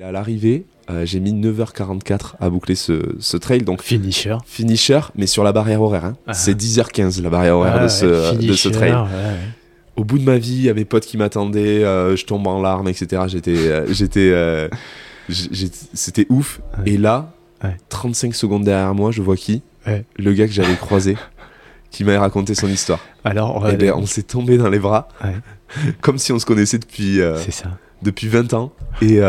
À l'arrivée, euh, j'ai mis 9h44 à boucler ce, trail. Donc finisher. Finisher, mais sur la barrière horaire. Hein. Ah. C'est 10h15 la barrière horaire ah de, ce, de, ce, trail. Au bout de ma vie, il y avait potes qui m'attendaient, euh, je tombe en larmes, etc. J'étais, euh, j'étais, c'était ouf. Et là, 35 secondes derrière moi, je vois qui? Le gars que j'avais croisé, qui m'avait raconté son histoire. Alors, eh ben, on s'est tombé dans les bras, comme si on se connaissait depuis, depuis 20 ans. Et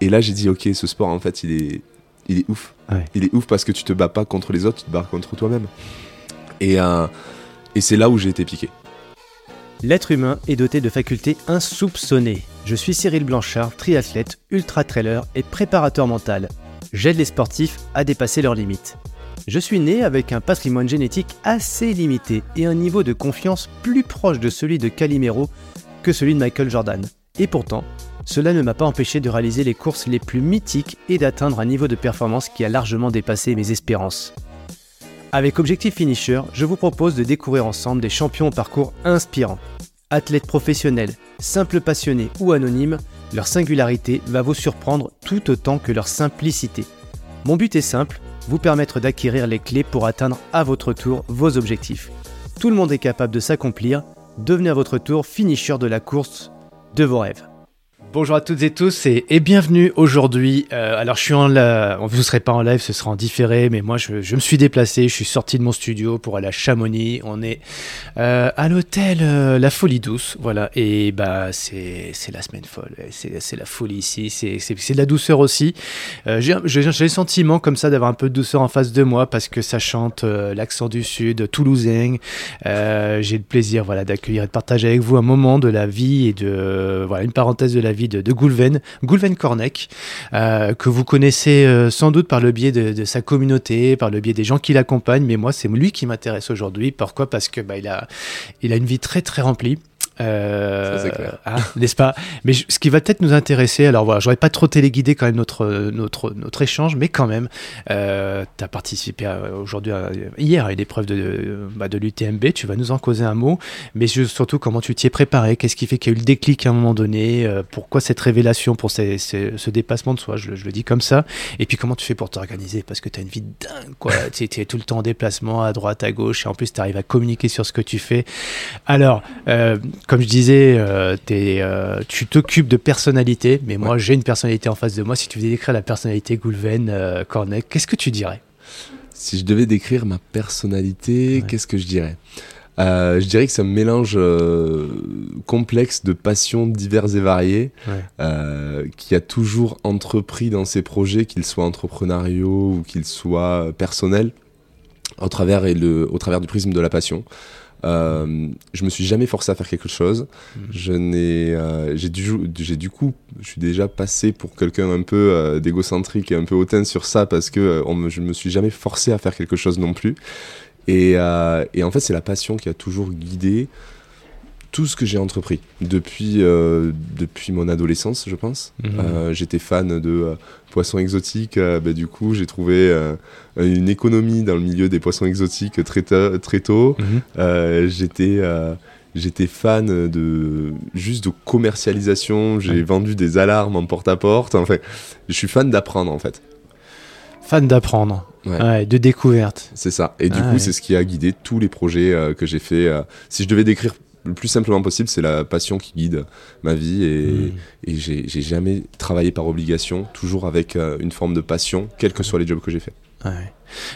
et là, j'ai dit, ok, ce sport, en fait, il est, il est ouf. Il est ouf parce que tu te bats pas contre les autres, tu te bats contre toi-même. Et, euh, et c'est là où j'ai été piqué. L'être humain est doté de facultés insoupçonnées. Je suis Cyril Blanchard, triathlète, ultra-trailer et préparateur mental. J'aide les sportifs à dépasser leurs limites. Je suis né avec un patrimoine génétique assez limité et un niveau de confiance plus proche de celui de Calimero que celui de Michael Jordan. Et pourtant, cela ne m'a pas empêché de réaliser les courses les plus mythiques et d'atteindre un niveau de performance qui a largement dépassé mes espérances. Avec Objectif Finisher, je vous propose de découvrir ensemble des champions au parcours inspirants. Athlètes professionnels, simples passionnés ou anonymes, leur singularité va vous surprendre tout autant que leur simplicité. Mon but est simple, vous permettre d'acquérir les clés pour atteindre à votre tour vos objectifs. Tout le monde est capable de s'accomplir, devenez à votre tour finisher de la course de vos rêves. Bonjour à toutes et tous et, bienvenue aujourd'hui. Euh, alors je suis en live, vous ne serez pas en live, ce sera en différé, mais moi je, me suis déplacé, je suis sorti de mon studio pour aller à Chamonix. On est euh, à l'hôtel euh, La Folie Douce, voilà. Et bah c'est la semaine folle, c'est la folie ici, c'est de la douceur aussi. J'ai le sentiment comme ça d'avoir un peu de douceur en face de moi parce que ça chante l'accent du sud, toulousain. J'ai le plaisir voilà d'accueillir et de partager avec vous un moment de la vie et de voilà une parenthèse de la vie de, Goulven, Goulven Cornec, euh, que vous connaissez euh, sans doute par le biais de, sa communauté, par le biais des gens qui l'accompagnent, mais moi c'est lui qui m'intéresse aujourd'hui. Pourquoi? Parce que bah, il a une vie très très remplie. Euh, hein, n'est-ce pas? Mais ce qui va peut-être nous intéresser, alors voilà, j'aurais pas trop téléguidé quand même notre, notre, notre échange, mais quand même, euh, tu as participé aujourd'hui, hier, à une épreuve de, bah, de l'UTMB, tu vas nous en causer un mot, mais surtout comment tu t'y es préparé, qu'est-ce qui fait qu'il y a eu le déclic à un moment donné, euh, pourquoi cette révélation pour ce dépassement de soi, je, le dis comme ça, et puis comment tu fais pour t'organiser, parce que tu as une vie dingue, quoi, tu es, tout le temps en déplacement à droite, à gauche, et en plus tu arrives à communiquer sur ce que tu fais. Alors, euh, comme je disais, euh, euh, tu t'occupes de personnalité, mais moi j'ai une personnalité en face de moi. Si tu devais décrire la personnalité Goulven, euh, Cornec, qu'est-ce que tu dirais? Si je devais décrire ma personnalité, qu'est-ce que je dirais? Je dirais que c'est un mélange complexe de passions diverses et variées, qui a toujours entrepris dans ses projets, qu'ils soient entrepreneuriaux ou qu'ils soient personnels, au travers, et le, au travers du prisme de la passion. Euh, je me suis jamais forcé à faire quelque chose. Mhm. Je n'ai, euh, j'ai du, j'ai du coup, je suis déjà passé pour quelqu'un un peu euh, d'égocentrique et un peu hautain sur ça parce que on me, je me suis jamais forcé à faire quelque chose non plus. Et, et en fait, c'est la passion qui a toujours guidé tout ce que j'ai entrepris depuis, euh, depuis mon adolescence, je pense. Mhm. Euh, j'étais fan de euh, poissons exotiques. Bah, du coup, j'ai trouvé une économie dans le milieu des poissons exotiques très, très tôt. Mhm. j'étais j'étais fan de juste de commercialisation. J'ai vendu des alarmes en porte-à-porte. Enfin, je suis fan d'apprendre en fait. Fan d'apprendre. de découverte. C'est ça. Et du ah coup, c'est ce qui a guidé tous les projets que j'ai fait. si je devais décrire le plus simplement possible, c'est la passion qui guide ma vie et, hmm. j'ai jamais travaillé par obligation, toujours avec euh, une forme de passion, quels que soient les jobs que j'ai faits.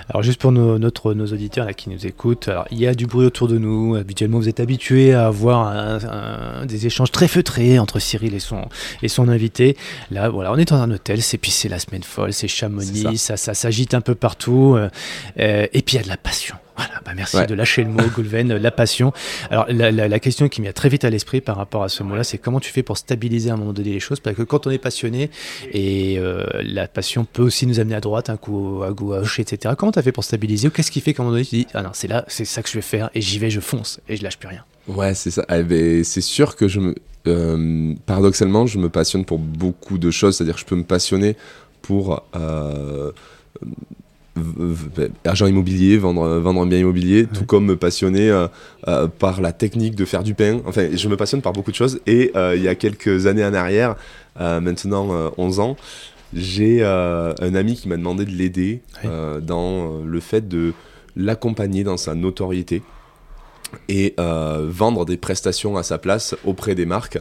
Alors juste pour nos, notre, nos auditeurs là, qui nous écoutent, alors, il y a du bruit autour de nous. Habituellement, vous êtes habitués à avoir des échanges très feutrés entre Cyril et son, et son invité. Là, voilà, on est dans un hôtel, c'est puis c'est la semaine folle, c'est Chamonix, ça, ça, s'agite un peu partout. Euh, et puis il y a de la passion. Voilà, bah merci de lâcher le mot, Goulven, la passion. Alors, la, question qui m'est très vite à l'esprit par rapport à ce mot-là, c'est comment tu fais pour stabiliser à un moment donné les choses? Parce que quand on est passionné, et euh, la passion peut aussi nous amener à droite, un coup à gauche, etc. Comment tu as fait pour stabiliser Ou qu'est-ce qui fait qu'à un moment donné, tu dis, ah non, c'est là, c'est ça que je vais faire, et j'y vais, je fonce, et je lâche plus rien? Ouais, c'est ça. Eh ben, c'est sûr que je me. Euh, paradoxalement, je me passionne pour beaucoup de choses, c'est-à-dire que je peux me passionner pour. Euh, agent immobilier, vendre, vendre un bien immobilier, tout comme me passionner par la technique de faire du pain. Enfin, je me passionne par beaucoup de choses. Et il y a quelques années en arrière, maintenant 11 ans, j'ai un ami qui m'a demandé de l'aider dans le fait de l'accompagner dans sa notoriété et euh, vendre des prestations à sa place auprès des marques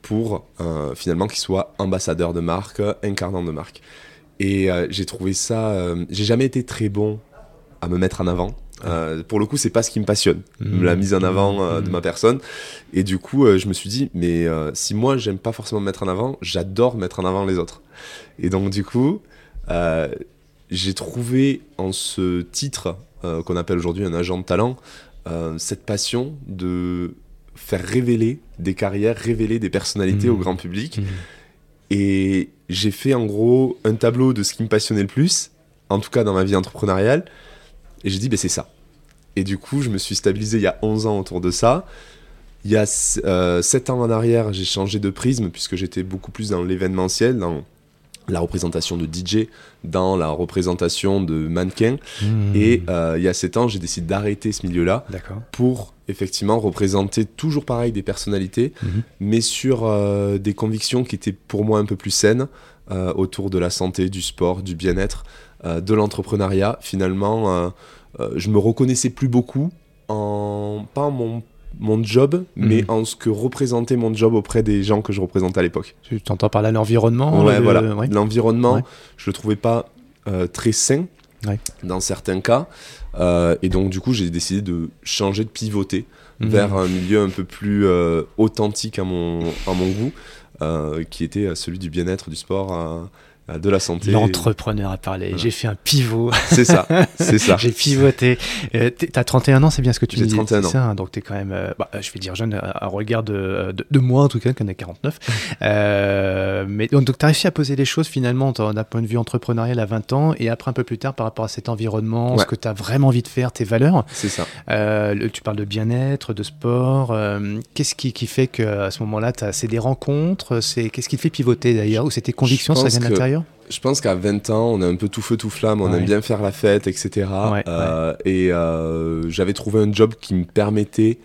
pour euh, finalement qu'il soit ambassadeur de marque, incarnant de marque. Et euh, j'ai trouvé ça. j'ai jamais été très bon à me mettre en avant. pour le coup, c'est pas ce qui me passionne, mmh. la mise en avant de mmh. ma personne. Et du coup, je me suis dit, mais si moi j'aime pas forcément me mettre en avant, j'adore mettre en avant les autres. Et donc du coup, j'ai trouvé en ce titre qu'on appelle aujourd'hui un agent de talent euh, cette passion de faire révéler des carrières, révéler des personnalités au mmh. grand public. Et j'ai fait en gros un tableau de ce qui me passionnait le plus, en tout cas dans ma vie entrepreneuriale. Et j'ai dit, ben, c'est ça. Et du coup, je me suis stabilisé il y a 11 ans autour de ça. Il y a 7 euh, ans en arrière, j'ai changé de prisme puisque j'étais beaucoup plus dans l'événementiel, dans la représentation de DJ, dans la représentation de mannequin. Hmm. Et euh, il y a 7 ans, j'ai décidé d'arrêter ce milieu-là pour effectivement représenter toujours pareil des personnalités, hmm. mais sur euh, des convictions qui étaient pour moi un peu plus saines euh, autour de la santé, du sport, du bien-être, de l'entrepreneuriat. Finalement, je me reconnaissais plus beaucoup en pas en mon mon job, mais mhm. en ce que représentait mon job auprès des gens que je représentais à l'époque. Tu t'entends par là l'environnement Ouais, voilà. L'environnement, je le trouvais pas euh, très sain dans certains cas. Euh, et donc, du coup, j'ai décidé de changer, de pivoter mhm. vers un milieu un peu plus euh, authentique à mon, à mon goût, qui était celui du bien-être, du sport euh, de la santé. L'entrepreneur a parlé. J'ai fait un pivot. C'est ça, c'est ça. J'ai pivoté. Euh, T'as 31 ans, c'est bien ce que tu dis. J'ai 31 ans. Ça, donc t'es quand même, euh, bah, je vais dire jeune à, regard de, de, moi en tout cas, qu'on a 49. euh, mais donc, donc tu as réussi à poser les choses finalement d'un point de vue entrepreneurial à 20 ans et après un peu plus tard par rapport à cet environnement, ce que tu as vraiment envie de faire, tes valeurs. C'est ça. Euh, tu parles de bien-être, de sport. Qu'est-ce qui, qui, fait qu'à ce moment-là, c'est des rencontres Qu'est-ce qui te fait pivoter d'ailleurs Ou c'est tes convictions, ça vient de l'intérieur je pense qu'à 20 ans, on est un peu tout feu tout flamme, on aime bien faire la fête, etc. Euh, et euh, j'avais trouvé un job qui me permettait,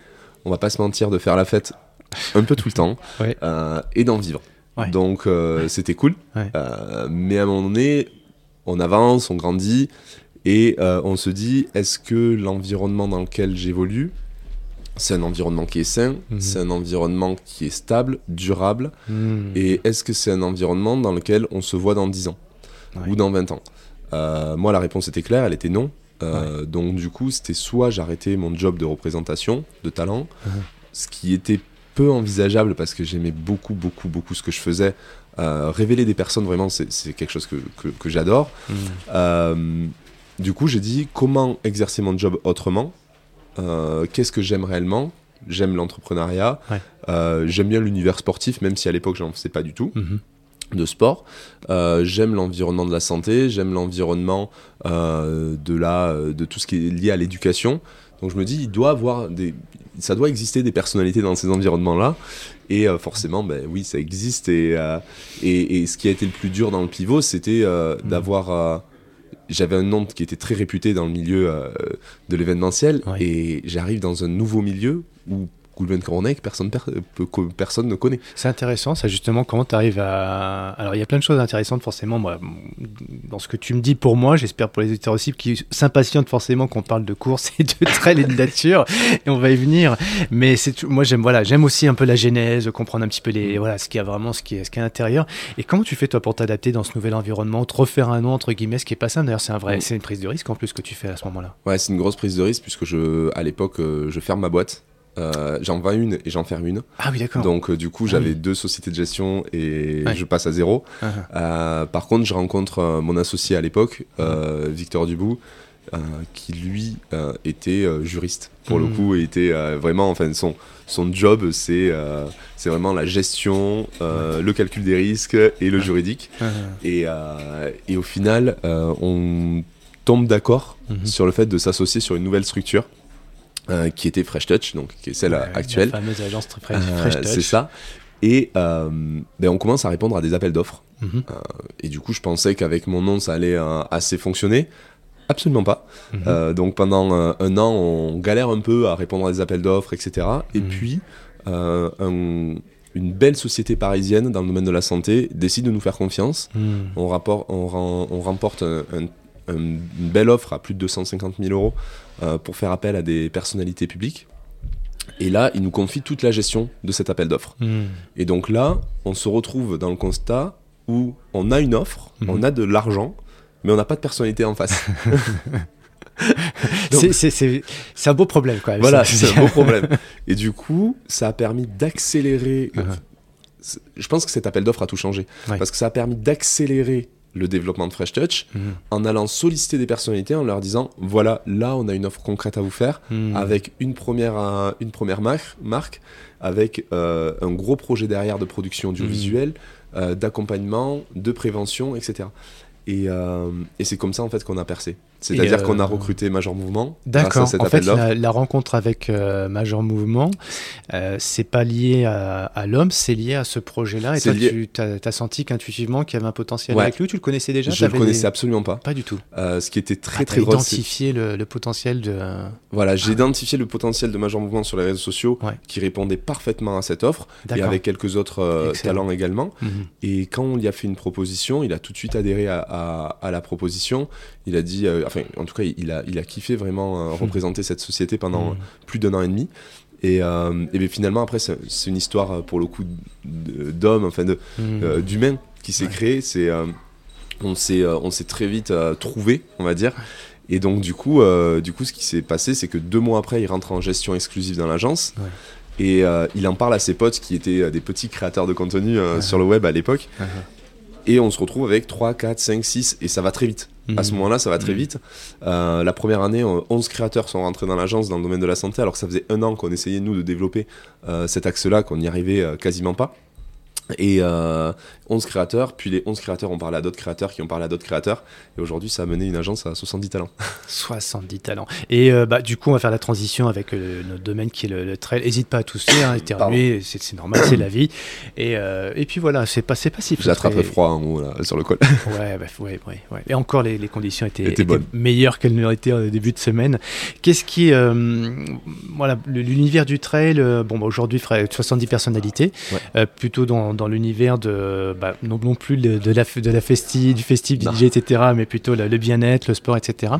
on va pas se mentir, de faire la fête un peu tout le temps euh, et d'en vivre. Donc c'était cool. mais à un moment donné, on avance, on grandit et on se dit est-ce que l'environnement dans lequel j'évolue c'est un environnement qui est sain, mhm. c'est un environnement qui est stable, durable, mhm. et est-ce que c'est un environnement dans lequel on se voit dans 10 ans ou dans 20 ans? Euh, Moi, la réponse était claire, elle était non. Euh, donc du coup, c'était soit j'arrêtais mon job de représentation, de talent, mhm. ce qui était peu envisageable parce que j'aimais beaucoup, beaucoup, beaucoup ce que je faisais. Euh, révéler des personnes, vraiment, c'est quelque chose que, que j'adore. du coup, j'ai dit comment exercer mon job autrement euh, qu'est-ce que j'aime réellement? J'aime l'entrepreneuriat, euh, j'aime bien l'univers sportif, même si à l'époque j'en faisais pas du tout. Mhm. de sport. Euh, j'aime l'environnement de la santé, j'aime l'environnement de la, de tout ce qui est lié à l'éducation. Donc je me dis, il doit avoir des, ça doit exister des personnalités dans ces environnements-là. Et forcément, ben oui, ça existe. Et, et, et, ce qui a été le plus dur dans le pivot, c'était mhm. d'avoir j'avais un nom qui était très réputé dans le milieu euh, de l'événementiel et j'arrive dans un nouveau milieu où Gulbenkian que personne, que personne ne connaît. C'est intéressant, ça justement, comment tu arrives à... Alors il y a plein de choses intéressantes forcément, moi, dans ce que tu me dis pour moi, j'espère pour les auditeurs aussi, qui s'impatientent forcément qu'on parle de course et de trail et de nature, et on va y venir. Mais c'est moi j'aime voilà, j'aime aussi un peu la genèse, comprendre un petit peu les, mm. voilà, ce qu'il y a vraiment, ce qui est, ce qui est à l'intérieur. Et comment tu fais toi pour t'adapter dans ce nouvel environnement, te refaire un nom, entre guillemets, ce qui est pas simple, d'ailleurs c'est un vrai, mm. c'est une prise de risque en plus que tu fais à ce moment-là. Ouais, c'est une grosse prise de risque puisque je, à l'époque, euh, je ferme ma boîte. Euh, j'en vends une et j'en ferme une. Ah oui, d'accord. Donc, euh, du coup, j'avais deux sociétés de gestion et je passe à zéro. Ah, ah. Euh, par contre, je rencontre mon associé à l'époque, Victor Dubout, qui lui était juriste pour le hmm. coup était vraiment, enfin, son, son job, c'est c'est vraiment la gestion, le calcul des risques et le juridique. Ah, et, et, au final, on tombe d'accord mhm. sur le fait de s'associer sur une nouvelle structure euh, qui était Fresh Touch, donc qui est celle actuelle. La fameuse agence Fresh, euh, Touch. C'est ça. Et euh, ben on commence à répondre à des appels d'offres. Mhm. et du coup, je pensais qu'avec mon nom, ça allait assez fonctionner. Absolument pas. Mhm. donc pendant un an, on galère un peu à répondre à des appels d'offres, etc. Et Mhm. puis, un- une belle société parisienne dans le domaine de la santé décide de nous faire confiance. On, rapport- on, remporte un- un- un- une belle offre à plus de 250 000 euros pour faire appel à des personnalités publiques. Et là, ils nous confient toute la gestion de cet appel d'offres. Mhm. Et donc là, on se retrouve dans le constat où on a une offre, Mhm. on a de l'argent, mais on n'a pas de personnalité en face. C'est- un beau problème, quoi. voilà, c'est un beau problème. Et du coup, ça a permis d'accélérer. C'est- Je pense que cet appel d'offres a tout changé. Ouais. Parce que ça a permis d'accélérer le développement de Fresh Touch Mhm. en allant solliciter des personnalités en leur disant voilà, là, on a une offre concrète à vous faire Mhm. avec une première, euh, une première mar- marque, avec euh, un gros projet derrière de production audiovisuelle, euh, d'accompagnement, de prévention, etc. Et, euh, et c'est comme ça en fait qu'on a percé. C'est-à-dire euh, qu'on a recruté Major Mouvement D'accord. En fait, la, la rencontre avec euh, Major Mouvement, euh, c'est pas lié à, à l'homme, c'est lié à ce projet-là. Et toi, lié- tu as, senti qu'intuitivement qu'il y avait un potentiel Ouais. avec lui. Tu le connaissais déjà? Je le connaissais des- absolument pas. Pas du tout. Euh, ce qui était très Ah, très drôle, identifié le, le potentiel de. Voilà, j'ai identifié le potentiel de Major Mouvement sur les réseaux sociaux Ouais. qui répondait parfaitement à cette offre et avec quelques autres euh, talents également. Mhm. Et quand on lui a fait une proposition, il a tout de suite adhéré à, à- à la proposition. Il a dit, euh, enfin, en tout cas, il a, il a kiffé vraiment euh, représenter cette société pendant Mhm. plus d'un an et demi. Et, euh, et bien, finalement, après, c'est une histoire euh, pour le coup d'homme, enfin euh, d'humain qui s'est Ouais. créé. C'est, euh, on s'est, on s'est très vite euh, trouvé, on va dire. Et donc du coup, du coup, ce qui s'est passé, c'est que deux mois après, il rentre en gestion exclusive dans l'agence. Ouais. Et il en parle à ses potes qui étaient des petits créateurs de contenu sur le web à l'époque. Mhm. Et on se retrouve avec 3, 4, 5, 6, et ça va très vite. À ce Mhm. moment-là, ça va très Mhm. vite. Euh, la première année, euh, 11 créateurs sont rentrés dans l'agence dans le domaine de la santé, alors que ça faisait un an qu'on essayait, nous, de développer euh, cet axe-là, qu'on n'y arrivait euh, quasiment pas. Et euh, 11 créateurs, puis les 11 créateurs ont parlé à d'autres créateurs qui ont parlé à d'autres créateurs. Et aujourd'hui, ça a mené une agence à 70 talents. 70 talents. Et euh, bah, du coup, on va faire la transition avec euh, notre domaine qui est le, le trail. N'hésite pas à tousser, hein, éternuer, c'est normal, c'est la vie. Et, euh, et puis voilà, c'est pas, pas si J'ai attrapé frustré. froid en haut, là, sur le col. Ouais, bah, ouais, ouais, ouais. Et encore, les, les conditions étaient, Étaient étaient bonnes. meilleures qu'elles ne été au début de semaine. Qu'est-ce qui. voilà, l'univers du trail, bon, bah, aujourd'hui, ferait 70 personnalités, plutôt dans, dans l'univers de. Bah, non, non plus de, de la, de la festi, du festif, du Non. DJ, etc., mais plutôt le, le bien-être, le sport, etc.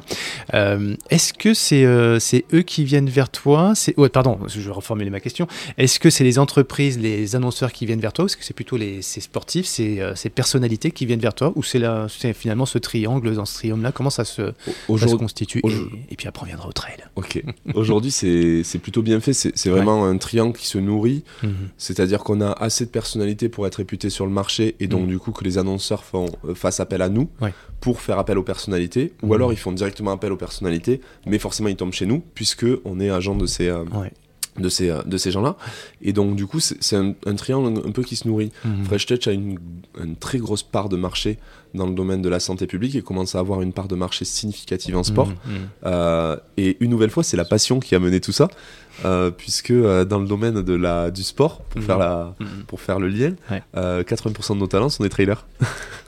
Euh, Est-ce que c'est euh, c'est eux qui viennent vers toi? C'est, ouais, Pardon, je vais reformuler ma question. Est-ce que c'est les entreprises, les annonceurs qui viennent vers toi ou est-ce que c'est plutôt les, ces sportifs, ces, euh, ces personnalités qui viennent vers toi Ou c'est, finalement ce triangle, dans ce triangle-là Comment ça se, ça se constitue? et, et puis après, on viendra au trail. ok. Aujourd'hui, c'est c'est plutôt bien fait. C'est c'est vraiment un triangle qui se nourrit. Mhm. C'est-à-dire qu'on a assez de personnalités pour être réputé sur le marché et donc Mhm. du coup que les annonceurs font, euh, fassent appel à nous Ouais. pour faire appel aux personnalités ou Mhm. alors ils font directement appel aux personnalités mais forcément ils tombent chez nous puisque on est agent de ces, euh, Ouais. De ces, de ces gens-là et donc du coup c'est un, un triangle un peu qui se nourrit. Mhm. Fresh Touch a une, une très grosse part de marché dans le domaine de la santé publique et commence à avoir une part de marché significative en sport. Mhm. Mhm. Euh, et une nouvelle fois, c'est la passion qui a mené tout ça, euh, puisque euh, dans le domaine de la, du sport, pour, faire la, pour faire le lien, Ouais. euh, 80% de nos talents sont des trailers.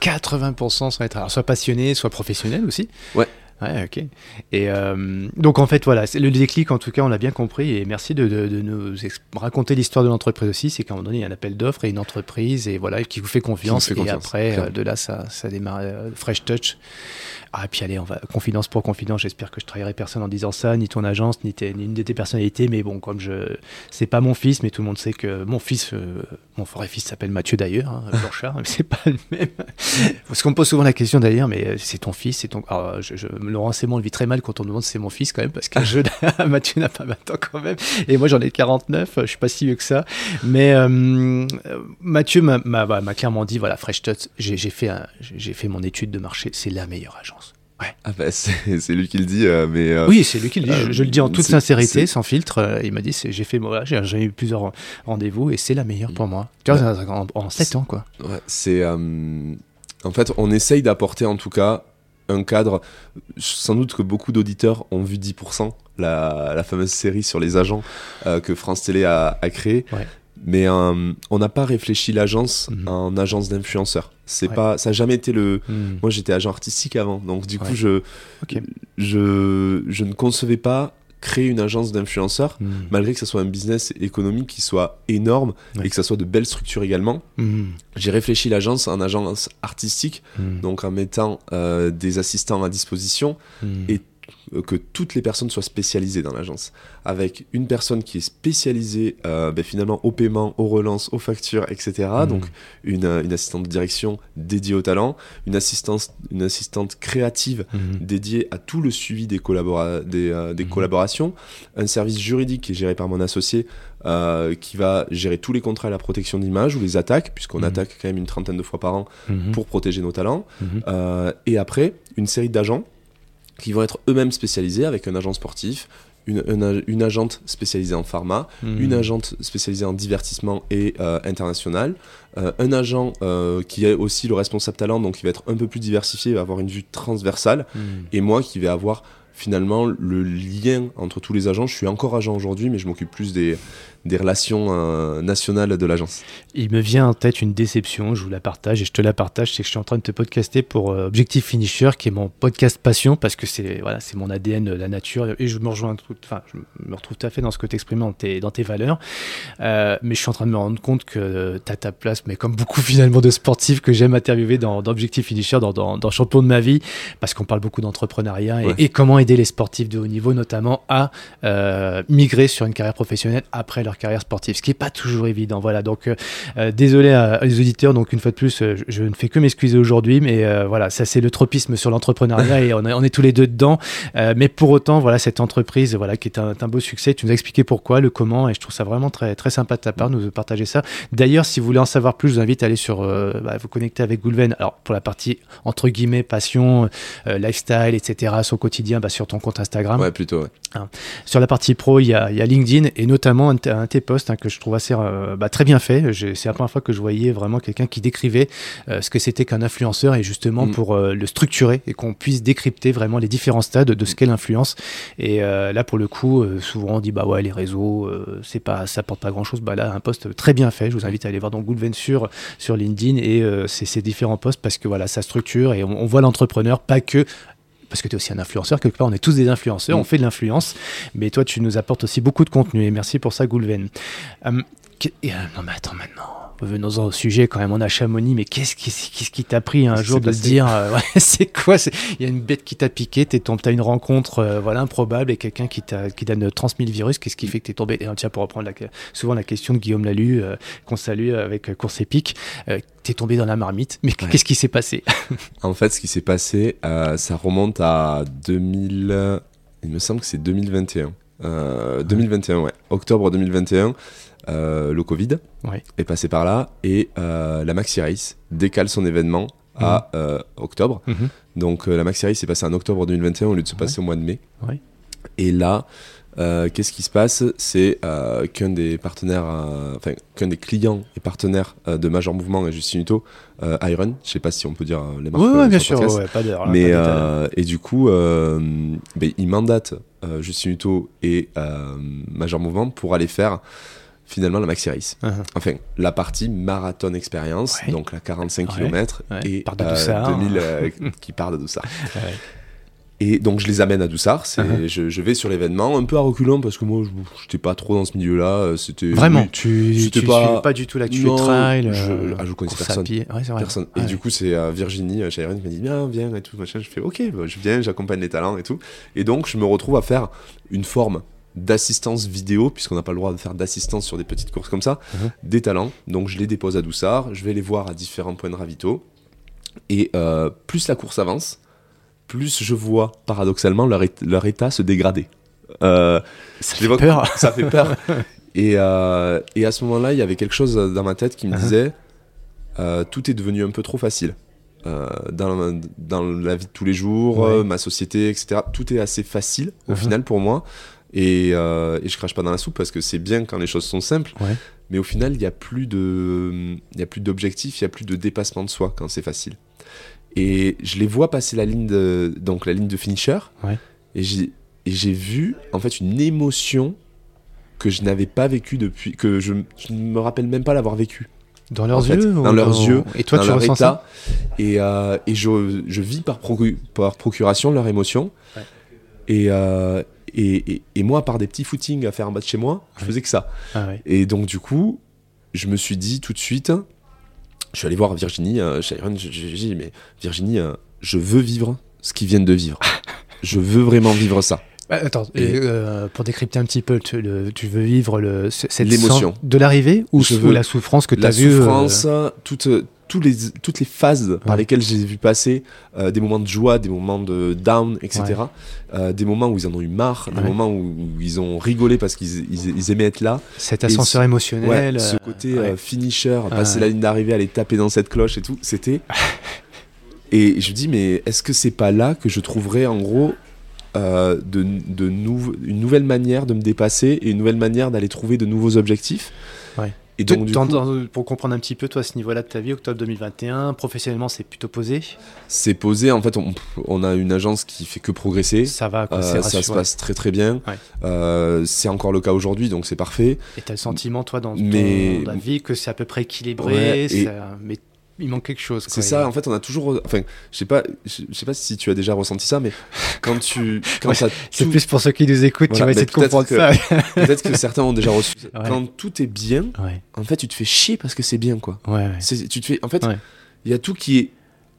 80% sont être alors, soit passionnés, soit professionnels aussi. Ouais. Ouais, ok. Et euh, donc en fait, voilà, c'est le déclic, en tout cas, on l'a bien compris. Et merci de, de- de nous raconter l'histoire de l'entreprise aussi. C'est qu'à un moment donné, il y a un appel d'offres et une entreprise, et voilà, qui vous fait confiance. fait confiance, et après, euh, de là, ça, ça démarre euh, Fresh Touch. Ah, puis allez, on va confidence pour confidence. J'espère que je trahirai personne en disant ça, ni ton agence, ni, une de tes personnalités. Mais bon, comme je, c'est pas mon fils, mais tout le monde sait que mon fils, euh, mon vrai fils s'appelle Mathieu d'ailleurs, hein, Blanchard, mais c'est pas le même. Parce qu'on me pose souvent la question d'ailleurs, mais euh, c'est ton fils, c'est ton. Alors, je, je, Laurent Sémon le vit très mal quand on demande c'est mon fils quand même, parce qu'un jeu Mathieu n'a pas 20 ans quand même, et moi j'en ai 49, je suis pas si vieux que ça. Mais euh, Mathieu m'a- clairement dit voilà, Fresh Touch, j'ai fait, j'ai fait mon étude de marché, c'est la meilleure agence. Ah bah, c'est lui qui le dit, euh, mais euh, Oui, c'est lui qui le dit. euh, je, je le dis en toute sincérité, sans filtre. Euh, Il m'a dit, j'ai fait, voilà, j'ai eu plusieurs rendez-vous et c'est la meilleure pour moi. Tu vois, en, en 7 ans, quoi. ouais, c'est euh, en fait, on essaye d'apporter en tout cas un cadre. Sans doute que beaucoup d'auditeurs ont vu 10%, la, la fameuse série sur les agents euh, que France Télé a, a créée. Ouais. mais euh, on n'a pas réfléchi l'agence Mhm. en agence d'influenceurs. C'est Ouais. pas, ça n'a jamais été le. Hmm. Moi, j'étais agent artistique avant, donc du coup, je, je, je ne concevais pas créer une agence d'influenceurs, Hmm. malgré que ce soit un business économique qui soit énorme Ouais. et que ça soit de belles structures également. Hmm. J'ai réfléchi l'agence en agence artistique, donc en mettant euh, des assistants à disposition, et- que toutes les personnes soient spécialisées dans l'agence, avec une personne qui est spécialisée euh, ben, finalement au paiement, aux relances, aux factures, etc. Mhm. Donc une, euh, une assistante de direction dédiée au talent, une assistante, une assistante créative Hmm. dédiée à tout le suivi des, collabora- des, euh, des Mhm. collaborations, un service juridique qui est géré par mon associé euh, qui va gérer tous les contrats et la protection d'image ou les attaques, puisqu'on Mhm. attaque quand même une trentaine de fois par an pour protéger nos talents. Mhm. Euh, et après, une série d'agents qui vont être eux-mêmes spécialisés avec un agent sportif, une, une, une agente spécialisée en pharma, Hmm. une agente spécialisée en divertissement et euh, international, euh, un agent euh, qui est aussi le responsable talent, donc qui va être un peu plus diversifié, va avoir une vue transversale, Hmm. et moi qui vais avoir finalement le lien entre tous les agents. Je suis encore agent aujourd'hui, mais je m'occupe plus des, des relations euh, nationales de l'agence. Il me vient en tête une déception, je vous la partage et je te la partage, c'est que je suis en train de te podcaster pour euh, Objectif Finisher, qui est mon podcast passion, parce que c'est voilà, c'est mon ADN, la nature, et je me rejoins, enfin, je me retrouve tout à fait dans ce que tu exprimes dans tes, dans tes valeurs. Euh, mais je suis en train de me rendre compte que tu as ta place, mais comme beaucoup finalement de sportifs que j'aime interviewer dans, dans Objectif Finisher, dans, dans, dans Champion de ma vie, parce qu'on parle beaucoup d'entrepreneuriat et, Ouais. et comment aider les sportifs de haut niveau, notamment à euh, migrer sur une carrière professionnelle après leur carrière sportive, ce qui n'est pas toujours évident. Voilà, donc euh, euh, désolé à, à les auditeurs, donc une fois de plus, euh, je, je ne fais que m'excuser aujourd'hui, mais euh, voilà, ça c'est le tropisme sur l'entrepreneuriat et on, est- on est tous les deux dedans. Euh, mais pour autant, voilà, cette entreprise, voilà, qui est un, un beau succès, tu nous as expliqué pourquoi, le comment, et je trouve ça vraiment très, très sympa de ta part de nous partager ça. D'ailleurs, si vous voulez en savoir plus, je vous invite à aller sur, bah, vous connecter avec Goulven. Alors pour la partie entre guillemets passion, lifestyle, etc., son quotidien, bah, sur ton compte Instagram. Ouais, plutôt. ouais. Sur la partie pro, il y a, il y a LinkedIn et notamment un, un de tes posts hein, que je trouve assez euh, bah, très bien fait. C'est la première fois que je voyais vraiment quelqu'un qui décrivait euh, ce que c'était qu'un influenceur et justement Mm. pour euh, le structurer et qu'on puisse décrypter vraiment les différents stades de ce qu'est l'influence. Et là, pour le coup, souvent on dit bah ouais, les réseaux, c'est pas, ça porte pas grand chose. Bah là, un post très bien fait. Je vous invite à aller voir donc Goulven sur, sur LinkedIn et ces différents posts parce que voilà, ça structure et on, on voit l'entrepreneur pas que parce que tu es aussi un influenceur, quelque part on est tous des influenceurs, Mm. on fait de l'influence, mais toi tu nous apportes aussi beaucoup de contenu et merci pour ça Goulven. Euh, et, euh, non mais attends maintenant, venons-en au sujet quand même, on a Chamonix, mais qu'est-ce qui qu'est-ce qui t'a pris un jour de se dire, euh, ouais, c'est quoi c'est- Il y a une bête qui t'a piqué, tu as une rencontre euh, voilà, improbable et quelqu'un qui t'a qui t'a transmis le virus, qu'est-ce qui fait que tu es tombé? Et tiens, pour reprendre la, souvent la question de Guillaume Lalu, euh, qu'on salue avec Course Épique, euh, tu es tombé dans la marmite, mais Ouais. qu'est-ce qui s'est passé? En fait, ce qui s'est passé, ça remonte à 2000. euh, Il me semble que c'est 2021. Euh, 2021, ouais. Octobre 2021, euh, le Covid Ouais. est passé par là et euh, la Maxi Race décale son événement à euh, octobre. Mhm. Donc euh, la Maxi Race est passée en octobre 2021 au lieu de se Ouais. passer au mois de mai. Ouais. Et là, euh, qu'est-ce qui se passe? C'est euh, qu'un des partenaires, euh, enfin qu'un des clients et partenaires euh, de Major Mouvement et Justin Hutto, euh, Iron, je sais pas si on peut dire euh, les marques. Oui, euh, ouais, bien sûr, pas d'heure. là, Mais pas euh, et du coup, euh, ben, il mandate euh, Justin Hutto et euh, Major Mouvement pour aller faire finalement la Maxi Race. Uh-huh. Enfin, la partie marathon expérience, Ouais. donc la 45 Ouais. km Ouais. et Part de Doussard. 2000 euh, qui part de Doussard. Et donc je les amène à Doussard, Uh-huh. je, je vais sur l'événement, un peu à reculons parce que moi je n'étais pas trop dans ce milieu-là. euh, C'était Vraiment, tu, c'était tu pas- pas du tout l'actu trail. je- euh, ah, je connaissais personne. Ouais. Ah et ouais. du coup, c'est euh, Virginie euh, Chayron qui m'a dit Viens, viens et tout, machin. Je fais Ok, bah, je viens, j'accompagne les talents et tout. Et donc, je me retrouve à faire une forme d'assistance vidéo, puisqu'on n'a pas le droit de faire d'assistance sur des petites courses comme ça, Mhm. des talents. Donc, je les dépose à Doussard, je vais les voir à différents points de ravito. Et euh, plus la course avance, plus je vois paradoxalement leur, leur état se dégrader. Euh, Ça fait peur. ça fait peur. et, euh, et à ce moment-là, il y avait quelque chose dans ma tête qui me Uh-huh. disait tout est devenu un peu trop facile. Dans, dans la vie de tous les jours, Ouais. ma société, etc. Tout est assez facile au Uh-huh. final pour moi. Et, euh, et je crache pas dans la soupe parce que c'est bien quand les choses sont simples. Ouais. Mais au final, il n'y a plus de, il y a plus d'objectif, il y a plus de dépassement de soi quand c'est facile. Et je les vois passer la ligne de, donc la ligne de finisher. Ouais. Et j'ai, vu en fait une émotion que je n'avais pas vécu depuis, que je, ne me rappelle même pas l'avoir vécu. Dans leurs yeux Dans leurs yeux. Et toi, tu ressens ça Et, et je, je, vis par, par procuration leur émotion. Et, et, et, moi, par des petits footings à faire en bas de chez moi, je faisais que ça. Ah et donc, du coup, je me suis dit tout de suite, je suis allé voir Virginie, euh, Sharon, je, dit, mais Virginie, euh, je veux vivre ce qu'ils viennent de vivre. je veux vraiment vivre ça. Bah, attends, euh, pour décrypter un petit peu, tu, tu veux vivre le, cette l'émotion de l'arrivée ou, la souffrance que tu as vue La souffrance, toute, les, toutes les phases par lesquelles j'ai vu passer euh, des moments de joie, des moments de down, etc. Euh, des moments où ils en ont eu marre, des moments où, ils ont rigolé parce qu'ils ils, aimaient être là. Cet ascenseur émotionnel. ce côté finisher, passer la ligne d'arrivée, aller taper dans cette cloche et tout, c'était. et je me dis, mais est-ce que c'est pas là que je trouverais en gros euh, de, de une nouvelle manière de me dépasser et une nouvelle manière d'aller trouver de nouveaux objectifs? Et donc, du coup, pour comprendre un petit peu, toi, à ce niveau-là de ta vie, octobre 2021, professionnellement, c'est plutôt posé C'est posé. En fait, on, a une agence qui fait que progresser. Ça va, euh, ça se passe très très bien. Euh, c'est encore le cas aujourd'hui, donc c'est parfait. Et tu as le sentiment, toi, dans, mais... ta vie, que c'est à peu près équilibré. Mais il manque quelque chose. C'est ça, en fait, on a toujours. Enfin, je sais pas, je sais pas si tu as déjà ressenti ça, mais quand tu. Quand C'est plus pour ceux qui nous écoutent, tu vas essayer de comprendre ça. peut-être que certains ont déjà reçu. Quand tout est bien, en fait, tu te fais chier parce que c'est bien, quoi. Tu te fais. En fait, il y a tout qui est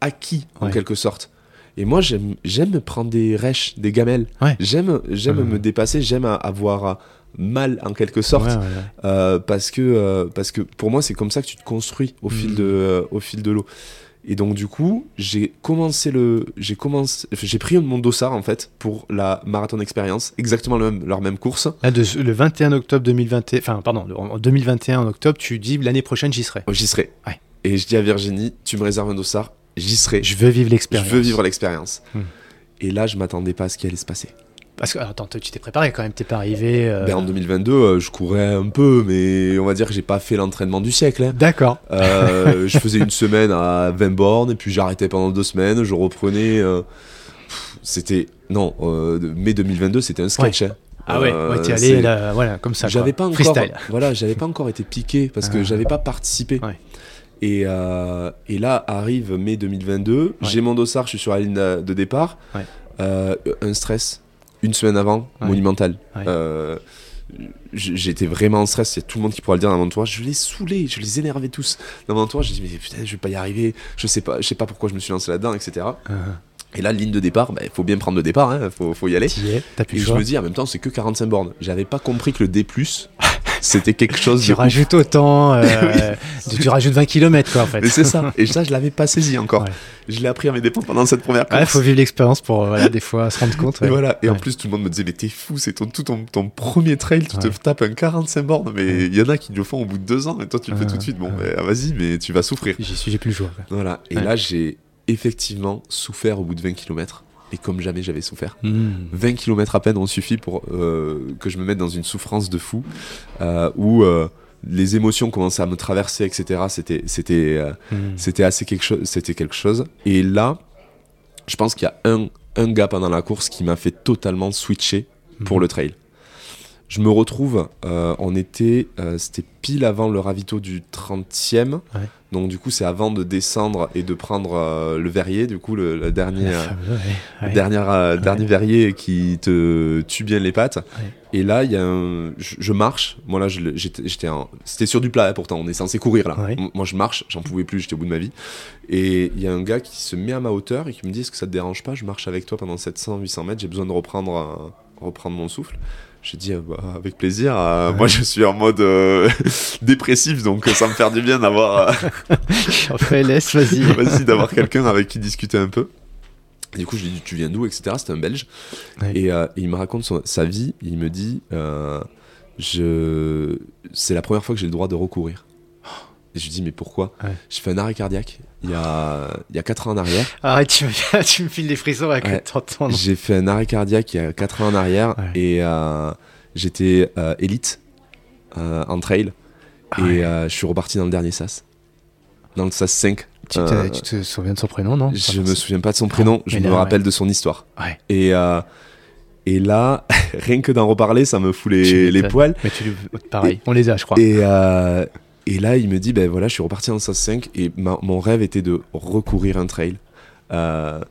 acquis, en quelque sorte. Et moi, j'aime me prendre des rêches, des gamelles. J'aime me dépasser, j'aime avoir mal en quelque sorte euh, parce que euh, parce que pour moi c'est comme ça que tu te construis au fil de mm. euh, au fil de l'eau. Et donc du coup j'ai commencé le j'ai commencé j'ai pris mon dossard en fait pour la marathon expérience exactement le même, leur même course. Le 21 octobre 2021 enfin pardon en 2021 en octobre tu dis l'année prochaine j'y serai. J'y serai. Et je dis à Virginie tu me réserves un dossard j'y serai. Je veux vivre l'expérience je veux vivre l'expérience. Hmm. et là je m'attendais pas à ce qui allait se passer parce que, attends, tu t'es préparé quand même, t'es pas arrivé. Euh, ben, en 2022, euh, je courais un peu, mais on va dire que j'ai pas fait l'entraînement du siècle. Hein. D'accord. Euh, je faisais une semaine à 20 bornes, et puis j'arrêtais pendant deux semaines, je reprenais. c'était. Non, mai 2022, c'était un sketch. Hein. Ah ouais, ouais t'es allé là, voilà, comme ça. J'avais pas encore, voilà, j'avais pas encore été piqué parce que ah. j'avais pas participé. Et, et, là arrive mai 2022, j'ai mon dossard, je suis sur la ligne de départ, un stress, une semaine avant, monumental. Euh, j'étais vraiment en stress, il y a tout le monde qui pourra le dire dans mon entourage. Je les saoulais, je les énervais tous. Dans mon entourage, j'ai dit, mais putain, je vais pas y arriver, je sais pas, je sais pas pourquoi je me suis lancé là-dedans, etc. Uh-huh. Et là, ligne de départ, il bah, faut bien prendre le départ, il hein, faut, faut, y aller. et je me dis, en même temps, c'est que 45 bornes. J'avais pas compris que le D, c'était quelque chose tu rajoutes autant euh, tu rajoutes 20 km quoi en fait. C'est ça. Et ça je l'avais pas saisi encore. Je l'ai appris à mes dépens pendant cette première course. il faut vivre l'expérience pour voilà, des fois se rendre compte et voilà. Et en plus tout le monde me disait mais t'es fou c'est ton, tout ton, ton, premier trail tu te tapes un 45 bornes. Mais il y en a qui le font au bout de deux ans et toi tu le fais tout de suite. Bon ah, vas-y mais tu vas souffrir. J'y suis j'ai plus le choix voilà. Et là j'ai effectivement souffert au bout de 20 km et comme jamais j'avais souffert. 20 hmm. km à peine ont suffi pour euh, que je me mette dans une souffrance de fou, euh, où euh, les émotions commençaient à me traverser, etc. C'était, c'était, hmm. c'était assez quelque chose, c'était quelque chose. Et là, je pense qu'il y a un, un gars pendant la course qui m'a fait totalement switcher pour hmm. le trail. Je me retrouve, on était, c'était pile avant le ravito du 30e. Donc du coup, c'est avant de descendre et de prendre euh, le verrier, du coup, le, dernier, euh, dernier, euh, dernier verrier qui te tue bien les pattes. Et là, il y a un... je, marche. Moi là, j'étais, c'était sur du plat hein, pourtant. On est censé courir là. Moi, je marche. J'en pouvais plus. J'étais au bout de ma vie. Et il y a un gars qui se met à ma hauteur et qui me dit Est-ce que ça te dérange pas? Je marche avec toi pendant 700-800 mètres. J'ai besoin de reprendre, reprendre mon souffle. J'ai dit bah, avec plaisir. Euh, moi, je suis en mode euh, dépressif, donc ça me fait du bien d'avoir. Euh... laisse, vas-y. vas-y, d'avoir quelqu'un avec qui discuter un peu. du coup, je lui dis tu viens d'où, etc. C'était un Belge. Et, euh, et, il me raconte sa vie. Il me dit je... c'est la première fois que j'ai le droit de recourir. Et je lui dis, mais pourquoi J'ai fait un arrêt cardiaque il y a, il y a 4 ans en arrière. Arrête, tu me, tu me files des frissons avec ouais. J'ai fait un arrêt cardiaque il y a 4 ans en arrière et euh, j'étais euh, élite euh, en trail ah et je suis reparti dans le dernier SAS. Dans le SAS 5. Tu, tu, te souviens de son prénom, non? Je me souviens pas de son prénom, je me rappelle de son histoire. Et, Et là, rien que d'en reparler, ça me fout les, les poils. Mais tu, pareil, on les a, je crois. Et, euh, et là, il me dit, ben voilà, je suis reparti en SAS 5 et mon rêve était de recourir un trail. Euh,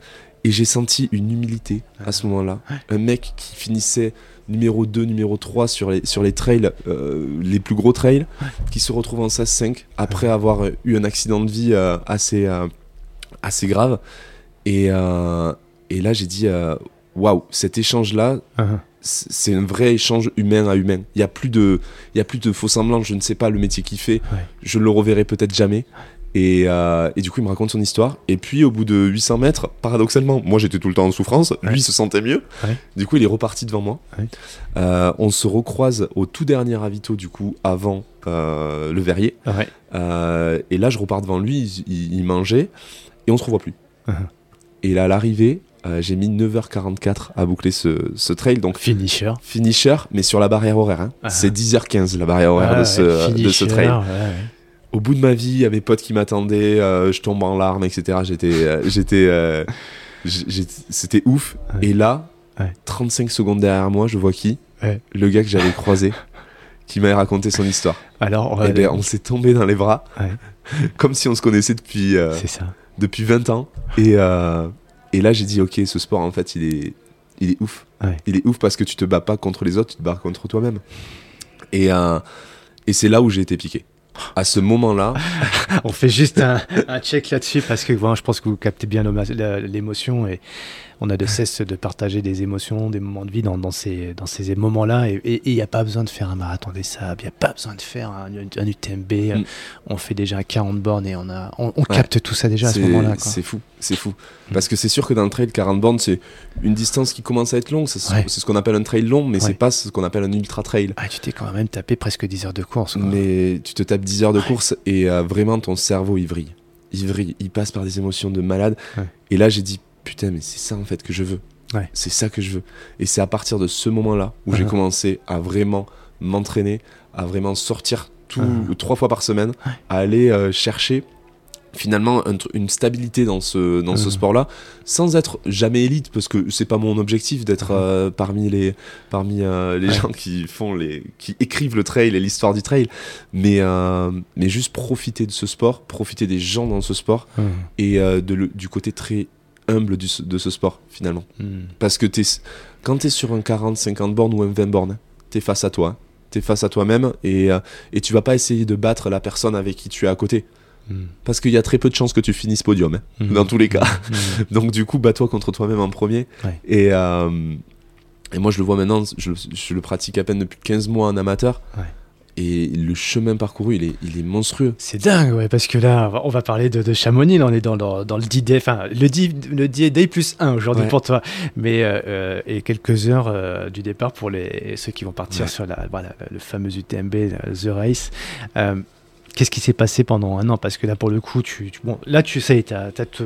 et j'ai senti une humilité à ce moment-là. Un mec qui finissait numéro 2, numéro 3 sur les, sur les trails, euh, les plus gros trails, qui se retrouve en SAS 5 après avoir eu un accident de vie assez, assez grave. Et, et là, j'ai dit, waouh, cet échange-là, uh-huh. C'est un vrai échange humain à humain. Il n'y a plus de, il y a plus de faux semblants. Je ne sais pas le métier qu'il fait. Je le reverrai peut-être jamais. Et, euh, et, du coup, il me raconte son histoire. Et puis, au bout de 800 mètres, paradoxalement, moi j'étais tout le temps en souffrance. Lui se sentait mieux. Du coup, il est reparti devant moi. Euh, on se recroise au tout dernier ravito, du coup, avant euh, le verrier. et là, je repars devant lui. Il, mangeait. Et on se revoit plus. Uh-huh. Et là, à l'arrivée, euh, j'ai mis 9h44 à boucler ce, trail. Donc finisher. Finisher, mais sur la barrière horaire. Hein. Ah. C'est 10h15 la barrière horaire de, ce, de, ce, trail. Au bout de ma vie, il y avait potes qui m'attendaient, euh, je tombe en larmes, etc. J'étais, euh, j'étais, c'était ouf. Et là, 35 secondes derrière moi, je vois qui? Le gars que j'avais croisé, qui m'avait raconté son histoire. Alors, eh ben, on s'est tombé dans les bras, comme si on se connaissait depuis, ça. depuis 20 ans. Et, et là, j'ai dit, ok, ce sport, en fait, il est, il est ouf. Il est ouf parce que tu te bats pas contre les autres, tu te bats contre toi-même. Et, euh, et c'est là où j'ai été piqué. À ce moment-là. On fait juste un, un check là-dessus parce que je pense que vous captez bien l'émotion et on a de cesse de partager des émotions, des moments de vie dans, dans ces, dans ces moments-là. Et il n'y a pas besoin de faire un marathon des sables, il n'y a pas besoin de faire un, UTMB. Mm. On fait déjà un 40 bornes et on, a, on, capte tout ça déjà à ce moment-là. C'est fou, c'est fou. Mm. Parce que c'est sûr que dans le trail, 40 bornes, c'est une distance qui commence à être longue. C'est ce qu'on appelle un trail long, mais c'est pas ce qu'on appelle un ultra trail. Ah, tu t'es quand même tapé presque 10 heures de course. Mais tu te tapes 10 heures de course et euh, vraiment ton cerveau il vrille. Il vrille, il passe par des émotions de malade. Et là, j'ai dit, putain, mais c'est ça en fait que je veux. C'est ça que je veux. Et c'est à partir de ce moment-là où j'ai uh-huh. commencé à vraiment m'entraîner, à vraiment sortir tout, uh-huh. trois fois par semaine, à aller euh, chercher finalement une stabilité dans ce dans ce uh-huh. sport là sans être jamais élite parce que c'est pas mon objectif d'être euh, parmi les parmi euh, les gens qui font les qui écrivent le trail et l'histoire du trail mais mais juste profiter de ce sport profiter des gens dans ce sport et de du côté très humble de ce sport finalement. Hmm. Parce que es, quand tu es sur un 40, 50 bornes ou un 20 bornes, tu es face à toi. Tu es face à toi-même et, euh, et tu vas pas essayer de battre la personne avec qui tu es à côté. Hmm. Parce qu'il y a très peu de chances que tu finisses podium, hein, hmm. dans tous les cas. Donc du coup, bats-toi contre toi-même en premier. Et, euh, et moi, je le vois maintenant, je, je, le pratique à peine depuis 15 mois en amateur. Et le chemin parcouru, il est, il est monstrueux. C'est dingue, ouais, parce que là, on va parler de, de Chamonix, là, on est dans, dans, dans le D-Day, enfin, le D-Day plus 1 aujourd'hui pour toi, mais euh, euh, et quelques heures euh, du départ pour les, ceux qui vont partir sur la, voilà, le fameux UTMB, The Race. Qu'est-ce qui s'est passé pendant un an? Parce que là, pour le coup, tu, bon, là, tu sais, t'as, as,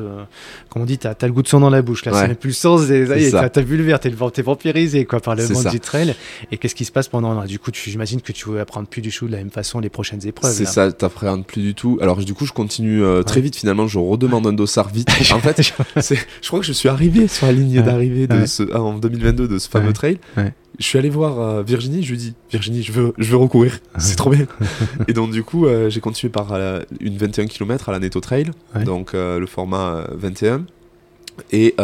comme on dit, t'as, as le goût de sang dans la bouche. Là, ça n'a plus le sens. T'as, vu le verre, t'es, t'es vampirisé quoi, par le monde du trail. Et qu'est-ce qui se passe pendant un an? Du coup, j'imagine que tu veux apprendre plus du tout de la même façon les prochaines épreuves. C'est ça, t'appréhendes plus du tout. Alors, du coup, je continue euh, très vite. Finalement, je redemande un dossard vite. en fait, je crois que je suis arrivé sur la ligne d'arrivée de ce, ah, en 2022 de ce fameux trail je suis allé voir euh, Virginie, je lui dis Virginie, je veux, je veux recourir, ah. c'est trop bien. et donc du coup, euh, j'ai continué par euh, une 21 km à la Neto Trail, donc le format 21. Et,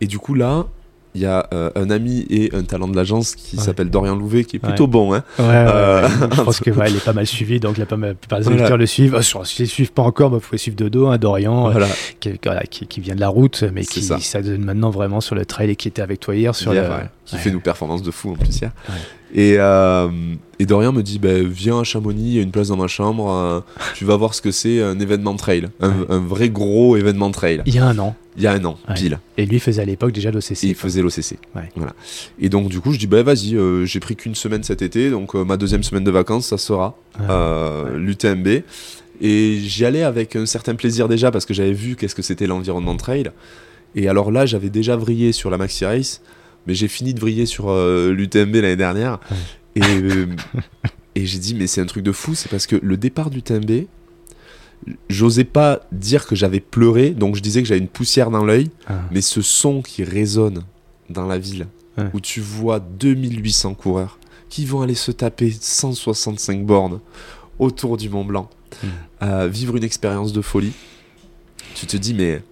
et du coup là, il y a euh, un ami et un talent de l'agence qui s'appelle Dorian Louvet, qui est plutôt bon. Hein. Euh, je pense qu'il ouais, est pas mal suivi, donc la, plupart des auditeurs le suivent. Si ils ne suivent pas encore, bah, vous pouvez suivre Dodo, hein, Dorian, euh, qui, qui, vient de la route, mais qui ça. donne maintenant vraiment sur le trail et qui était avec toi hier. Sur Qui fait nos performances de fou en plus hier. Et, euh, et, Dorian me dit bah, Viens à Chamonix, il y a une place dans ma chambre, tu vas voir ce que c'est un événement trail, un, un, vrai gros événement trail. Il y a un an. Il y a un an, pile. Et lui faisait à l'époque déjà l'OCC. Il faisait l'OCC. Voilà. Et donc, du coup, je dis, bah vas-y, euh, j'ai pris qu'une semaine cet été, donc euh, ma deuxième semaine de vacances, ça sera euh, l'UTMB. Et j'y allais avec un certain plaisir déjà, parce que j'avais vu qu'est-ce que c'était l'environnement trail. Et alors là, j'avais déjà vrillé sur la Maxi Race, mais j'ai fini de vriller sur l'UTMB l'année dernière. Et, et j'ai dit, mais c'est un truc de fou, c'est parce que le départ du d'UTMB, j'osais pas dire que j'avais pleuré, donc je disais que j'avais une poussière dans l'œil, ah. mais ce son qui résonne dans la ville où tu vois 2800 coureurs qui vont aller se taper 165 bornes autour du Mont Blanc, hmm. vivre une expérience de folie, tu te dis, mais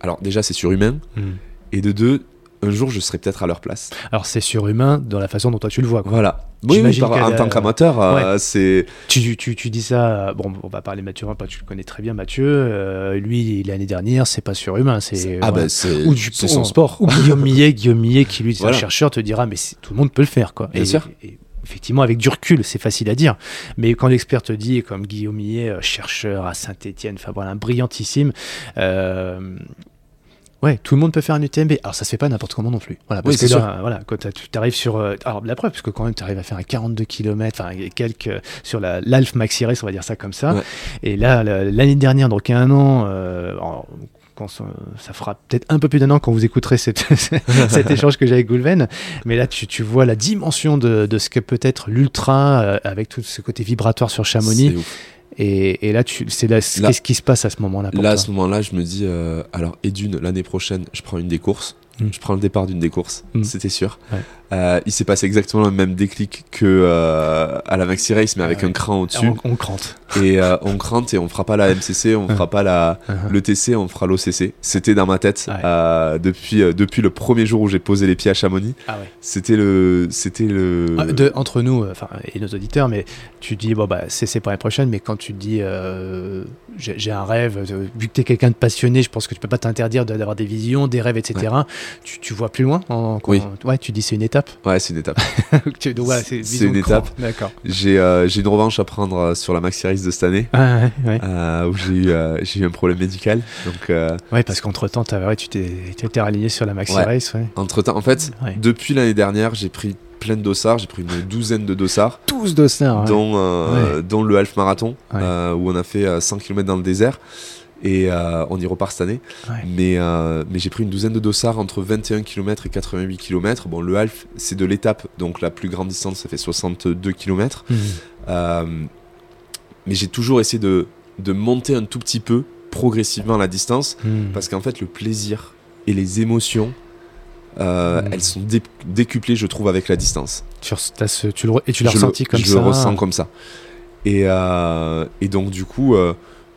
alors déjà, c'est surhumain, hmm. et de deux, un jour, je serai peut-être à leur place. Alors, c'est surhumain dans la façon dont toi tu le vois. Voilà. Oui, en tant qu'amateur, euh, c'est. Tu, tu, tu, dis ça. Bon, on va parler Mathieu, tu le connais très bien, Mathieu. Euh, lui, l'année dernière, c'est pas surhumain. C'est ah ben, c'est son sport. Ou Guillaume Millet, Guillaume Millet, qui lui, est un chercheur, te dira, mais tout le monde peut le faire, quoi. Bien sûr. effectivement, avec du recul, c'est facile à dire. Mais quand l'expert te dit, comme Guillaume Millet, euh, chercheur à Saint-Etienne, enfin voilà, brillantissime, Ouais, tout le monde peut faire un UTMB. Alors ça se fait pas n'importe comment non plus. Voilà, parce que là, voilà, quand tu arrives sur, euh, alors la preuve, parce que quand même tu arrives à faire un 42 km, enfin quelques sur la l'Alf Maxi Race, on va dire ça comme ça. Et là, l'année dernière, donc il y a un an, euh, quand ça, fera peut-être un peu plus d'un an quand vous écouterez cette, cet échange que j'ai avec Goulven. Mais là, tu, tu vois la dimension de, de ce que peut être l'ultra euh, avec tout ce côté vibratoire sur Chamonix. Et, là, c'est qu'est-ce qui se passe à ce moment-là Là, à ce moment-là, je me dis, euh, alors, et d'une, l'année prochaine, je prends une des courses. Mm. Je prends le départ d'une des courses, mm. c'était sûr. Euh, il s'est passé exactement le même déclic que euh, à la Maxi Race, mais avec un cran au-dessus. On, crante. Et euh, on crante et on fera pas la MCC, on fera pas la uh-huh. le TC, on fera l'OCC. C'était dans ma tête depuis depuis le premier jour où j'ai posé les pieds à Chamonix. Ah c'était le c'était le. Ah, de, entre nous, enfin et nos auditeurs, mais tu dis bon bah c'est pour l'année prochaine, mais quand tu dis j'ai un rêve, vu que tu es quelqu'un de passionné, je pense que tu peux pas t'interdire d'avoir des visions, des rêves, etc. Tu, tu, vois plus loin. En, oui. Ouais, tu dis c'est une étape Ouais, c'est une étape. c'est une étape. D'accord. Euh, j'ai une revanche à prendre euh, sur la Maxi Race de cette année, ah, ouais, euh, où j'ai eu, eu un problème médical. Donc, ouais, parce qu'entre temps, ouais, tu t'es été raligné sur la Maxi Race. Entre temps, en fait, depuis l'année dernière, j'ai pris plein de dossards. J'ai pris une douzaine de dossards. 12 dossards, dont, dont le half marathon, où on a fait 100 km dans le désert. Et euh, on y repart cette année. Mais, euh, mais j'ai pris une douzaine de dossards entre 21 km et 88 km. Bon, le half, c'est de l'étape, donc la plus grande distance, ça fait 62 km. Mmh. Euh, mais j'ai toujours essayé de, de, monter un tout petit peu progressivement la distance, mmh. parce qu'en fait, le plaisir et les émotions, mmh. elles sont décuplées, je trouve, avec la distance. Tu, tu le, et tu l'as ressenti comme ça Je le ressens comme ça. Et, et donc, du coup,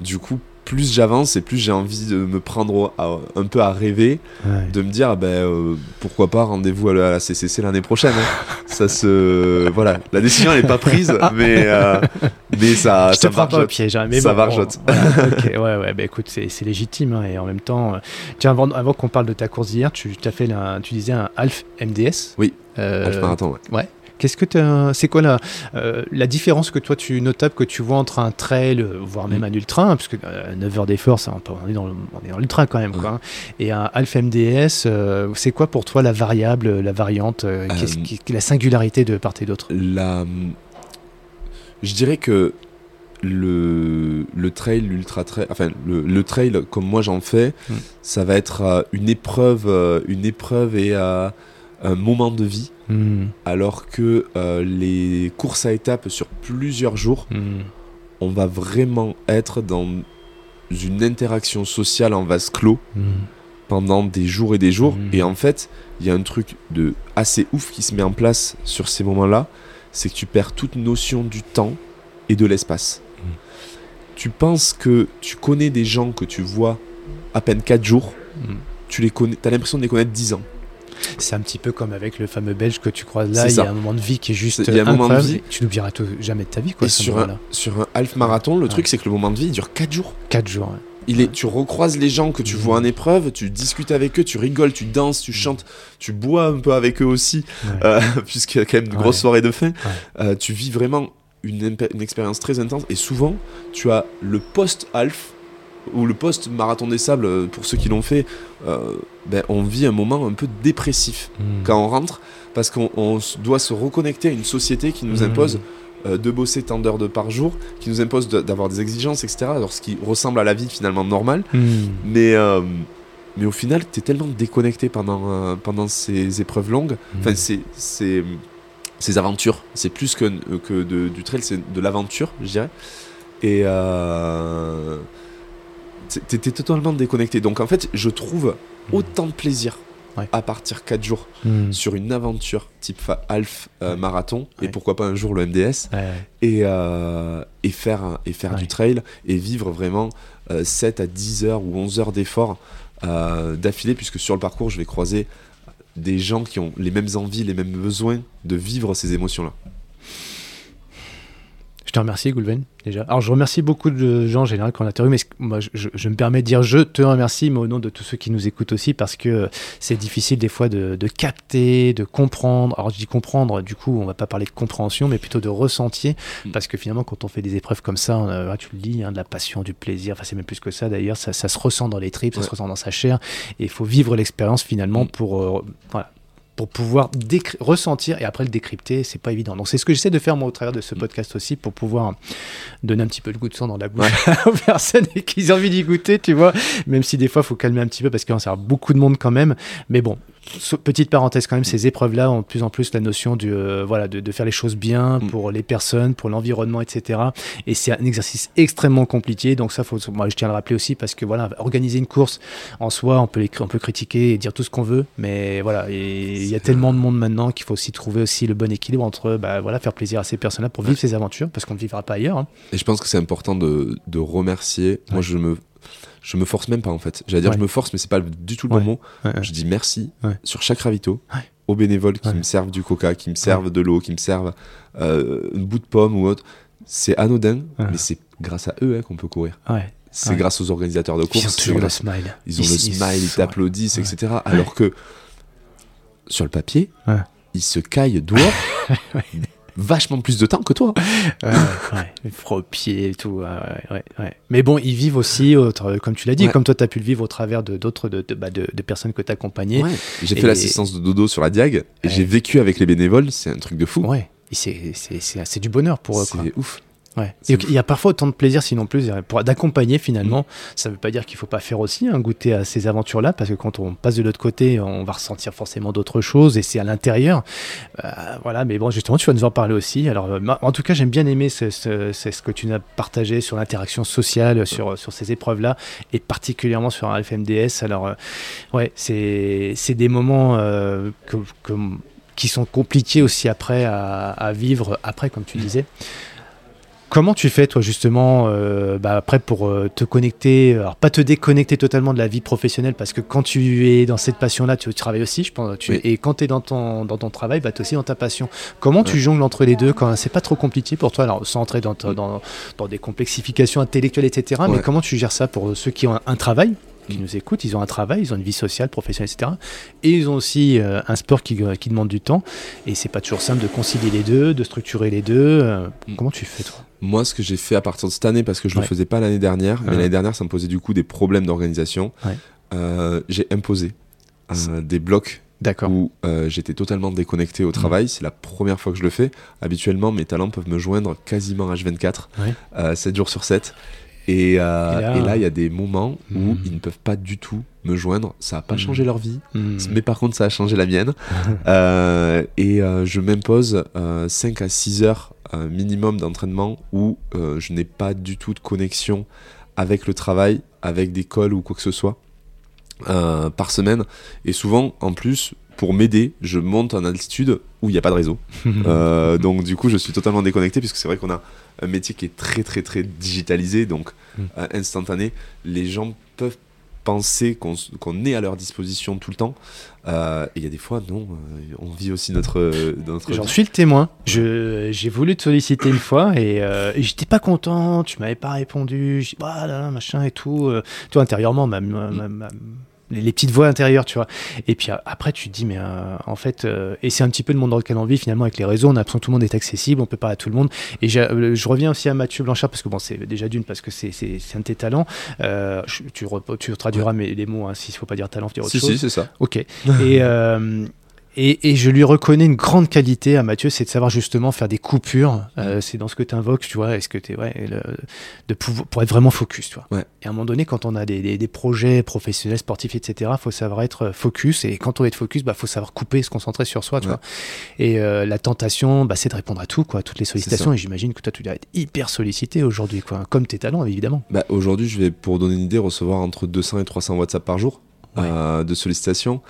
du coup plus j'avance et plus j'ai envie de me prendre un peu à rêver, de me dire ah ben euh, pourquoi pas rendez-vous à la, CCC l'année prochaine. Hein. ça se voilà, la décision n'est pas prise, mais euh, mais ça Je ça va pas au piège, hein, mais ça va ouais ouais bah écoute c'est légitime hein, et en même temps, euh, tiens avant, avant qu'on parle de ta course d'hier, tu as fait tu disais un Alf MDS. Oui. Alf marathon. Ouais. ouais. Qu'est-ce que c'est quoi la, euh, la différence que toi tu notable que tu vois entre un trail, voire même mm. un ultra, hein, parce que 9 euh, heures d'effort, on est dans l'ultra quand même, quoi, hein, et un Alpha MDS, euh, c'est quoi pour toi la variable, la variante, la singularité de part et d'autre? La, je dirais que le, le trail, l'ultra trail, enfin le, le, trail comme moi j'en fais, mm. ça va être une épreuve, une épreuve et un moment de vie, hmm. alors que euh, les courses à étapes sur plusieurs jours, hmm. on va vraiment être dans une interaction sociale en vase clos hmm. pendant des jours et des jours. Et en fait, il y a un truc de assez ouf qui se met en place sur ces moments-là, c'est que tu perds toute notion du temps et de l'espace. Tu penses que tu connais des gens que tu vois à peine 4 jours, tu les connais, as l'impression de les connaître 10 ans. C'est un petit peu comme avec le fameux Belge que tu croises là. Il y a un moment de vie qui est juste. Moment de vie. Tu n'oublieras jamais de ta vie. Quoi, et sur, un, sur un half marathon, le truc, c'est que le moment de vie, il dure 4 jours. 4 jours, Il est, tu recroises les gens que tu vois en épreuve, tu discutes avec eux, tu rigoles, tu danses, tu chantes, tu bois un peu avec eux aussi, euh, puisqu'il y a quand même de grosses soirées de fin. Euh, tu vis vraiment une, une expérience très intense et souvent tu as le post-half ou le post-marathon des sables, euh, pour ceux qui l'ont fait, euh, ben, on vit un moment un peu dépressif hmm. quand on rentre, parce qu'on doit se reconnecter à une société qui nous hmm. impose euh, de bosser tant d'heures de par jour, qui nous impose d'avoir des exigences, etc. Alors, ce qui ressemble à la vie finalement normale. Hmm. Mais, mais au final, tu es tellement déconnecté pendant, pendant ces épreuves longues, enfin, ces, ces, ces, aventures. C'est plus que, que de, du trail, c'est de l'aventure, je dirais. Et t'étais totalement déconnecté. Donc en fait, je trouve autant de plaisir à partir 4 jours hmm. sur une aventure type half euh, marathon et pourquoi pas un jour le MDS et, euh, et faire, et faire du trail et vivre vraiment 7 à 10 heures ou 11 heures d'effort d'affilée puisque sur le parcours je vais croiser des gens qui ont les mêmes envies, les mêmes besoins de vivre ces émotions-là. Je te remercie, Goulven, déjà. Alors, je remercie beaucoup de gens en général qui ont interviewé, mais moi, je, me permets de dire je te remercie, mais au nom de tous ceux qui nous écoutent aussi, parce que c'est difficile des fois de, capter, de comprendre. Alors, je dis comprendre, du coup, on va pas parler de compréhension, mais plutôt de ressentir, mm. parce que finalement, quand on fait des épreuves comme ça, tu le dis, hein, de la passion, du plaisir, enfin, c'est même plus que ça d'ailleurs, ça, se ressent dans les tripes, ça se ressent dans sa chair, et il faut vivre l'expérience finalement mm. pour. Euh, voilà, pour pouvoir ressentir et après le décrypter, c'est pas évident. Donc c'est ce que j'essaie de faire moi au travers de ce mm. podcast aussi pour pouvoir donner un petit peu de goût de sang dans la bouche aux personnes qu'ils aient envie d'y goûter, tu vois. Même si des fois il faut calmer un petit peu parce qu'il y a beaucoup de monde quand même. Mais bon, petite parenthèse quand même, ces épreuves-là ont de plus en plus la notion du, euh, voilà, de, faire les choses bien mm. pour les personnes, pour l'environnement, etc. Et c'est un exercice extrêmement compliqué. Donc ça, faut, moi, je tiens à le rappeler aussi parce que voilà, organiser une course en soi, on peut, on peut critiquer et dire tout ce qu'on veut, mais voilà, il y a tellement de monde maintenant qu'il faut aussi trouver aussi le bon équilibre entre bah, voilà, faire plaisir à ces personnes-là pour vivre ces aventures parce qu'on ne vivra pas ailleurs. Hein. Et je pense que c'est important de, de remercier. Moi, je me je me force même pas en fait. J'allais dire je me force, mais c'est pas du tout le bon mot. Je dis merci sur chaque ravito aux bénévoles qui me servent du coca, qui me servent de l'eau, qui me servent euh, un bout de pomme ou autre. C'est anodin, mais c'est grâce à eux hein, qu'on peut courir. C'est grâce aux organisateurs de course. Ils ont le smile. Ils ont le smile, ils t'applaudissent, etc. Alors que sur le papier, ils se caillent dehors vachement plus de temps que toi. ouais, ouais. Froid pied et tout. Ouais, ouais, Mais bon, ils vivent aussi, comme tu l'as dit, comme toi, tu as pu le vivre au travers de d'autres de, de, bah, de, personnes que tu accompagnées. J'ai fait l'assistance de dodo sur la Diag et j'ai vécu avec les bénévoles. C'est un truc de fou. Ouais. C'est du bonheur pour eux. C'est ouf. Ouais. il y a parfois autant de plaisir, sinon plus, d'accompagner finalement. Mm. Ça ne veut pas dire qu'il ne faut pas faire aussi un hein, goûter à ces aventures-là, parce que quand on passe de l'autre côté, on va ressentir forcément d'autres choses, et c'est à l'intérieur. Euh, voilà, mais bon, justement, tu vas nous en parler aussi. Alors, euh, en tout cas, j'aime bien aimer ce, ce, que tu nous as partagé sur l'interaction sociale, sur, sur ces épreuves-là, et particulièrement sur un FMDS. Alors, euh, ouais, c'est des moments que, qui sont compliqués aussi après à, à, vivre, après, comme tu disais. Comment tu fais, toi, justement, euh, bah, après, pour euh, te connecter, alors pas te déconnecter totalement de la vie professionnelle, parce que quand tu es dans cette passion-là, tu, travailles aussi, je pense, et quand tu es dans ton, dans ton travail, bah, tu es aussi dans ta passion. Comment tu jongles entre les deux quand c'est pas trop compliqué pour toi, alors sans entrer dans, dans, dans des complexifications intellectuelles, etc., mais comment tu gères ça pour ceux qui ont un travail qui nous écoutent, ils ont un travail, ils ont une vie sociale, professionnelle, etc. Et ils ont aussi euh, un sport qui, qui, demande du temps. Et c'est pas toujours simple de concilier les deux, de structurer les deux. comment tu fais, toi? Moi, ce que j'ai fait à partir de cette année, parce que je ne le faisais pas l'année dernière, mais l'année dernière, ça me posait du coup des problèmes d'organisation, euh, j'ai imposé euh, des blocs où euh, j'étais totalement déconnecté au mmh. travail. C'est la première fois que je le fais. Habituellement, mes talents peuvent me joindre quasiment H24, 7 jours sur 7. Et, là, il y a des moments où mmh. ils ne peuvent pas du tout me joindre. Ça n'a pas mmh. changé leur vie, mais par contre, ça a changé la mienne. et je m'impose 5 à 6 heures minimum d'entraînement où euh, je n'ai pas du tout de connexion avec le travail, avec des calls ou quoi que ce soit euh, par semaine. Et souvent, en plus, pour m'aider, je monte en altitude où il n'y a pas de réseau. Euh, donc du coup, je suis totalement déconnecté puisque c'est vrai qu'on a un métier qui est très très très digitalisé, donc mm. instantané. Les gens peuvent penser qu'on est à leur disposition tout le temps. Euh, et il y a des fois, non, euh, on vit aussi notre. notre J'en suis le témoin. J'ai voulu te solliciter une fois et, euh, j'étais pas content, tu m'avais pas répondu, je ah machin et tout. toi, intérieurement, ma, ma, les, petites voix intérieures, tu vois. Et puis après, tu te dis, mais euh, en fait, euh, et c'est un petit peu le monde dans lequel on vit finalement avec les réseaux. On a l'impression que tout le monde est accessible, on peut parler à tout le monde. Et euh, je reviens aussi à Mathieu Blanchard parce que bon, c'est déjà d'une parce que c'est un de tes talents. tu, tu traduiras mes, les mots, hein, s'il ne faut pas dire talent, faut dire autre chose. Si, c'est ça. Ok. et et, je lui reconnais une grande qualité à Mathieu, c'est de savoir justement faire des coupures. Euh, c'est dans ce que tu invoques, tu vois, est-ce que tu ouais, de pour, pour, être vraiment focus, tu vois. Et à un moment donné, quand on a des, des, projets professionnels, sportifs, etc., faut savoir être focus. Et quand on est focus, bah faut savoir couper, se concentrer sur soi, tu vois. Et euh, la tentation, bah, c'est de répondre à tout, quoi, toutes les sollicitations. Et j'imagine que toi, tu dois être hyper sollicité aujourd'hui, quoi, comme tes talents, évidemment. Bah, aujourd'hui, je vais, pour donner une idée, recevoir entre 200 et 300 WhatsApp par jour. De sollicitations.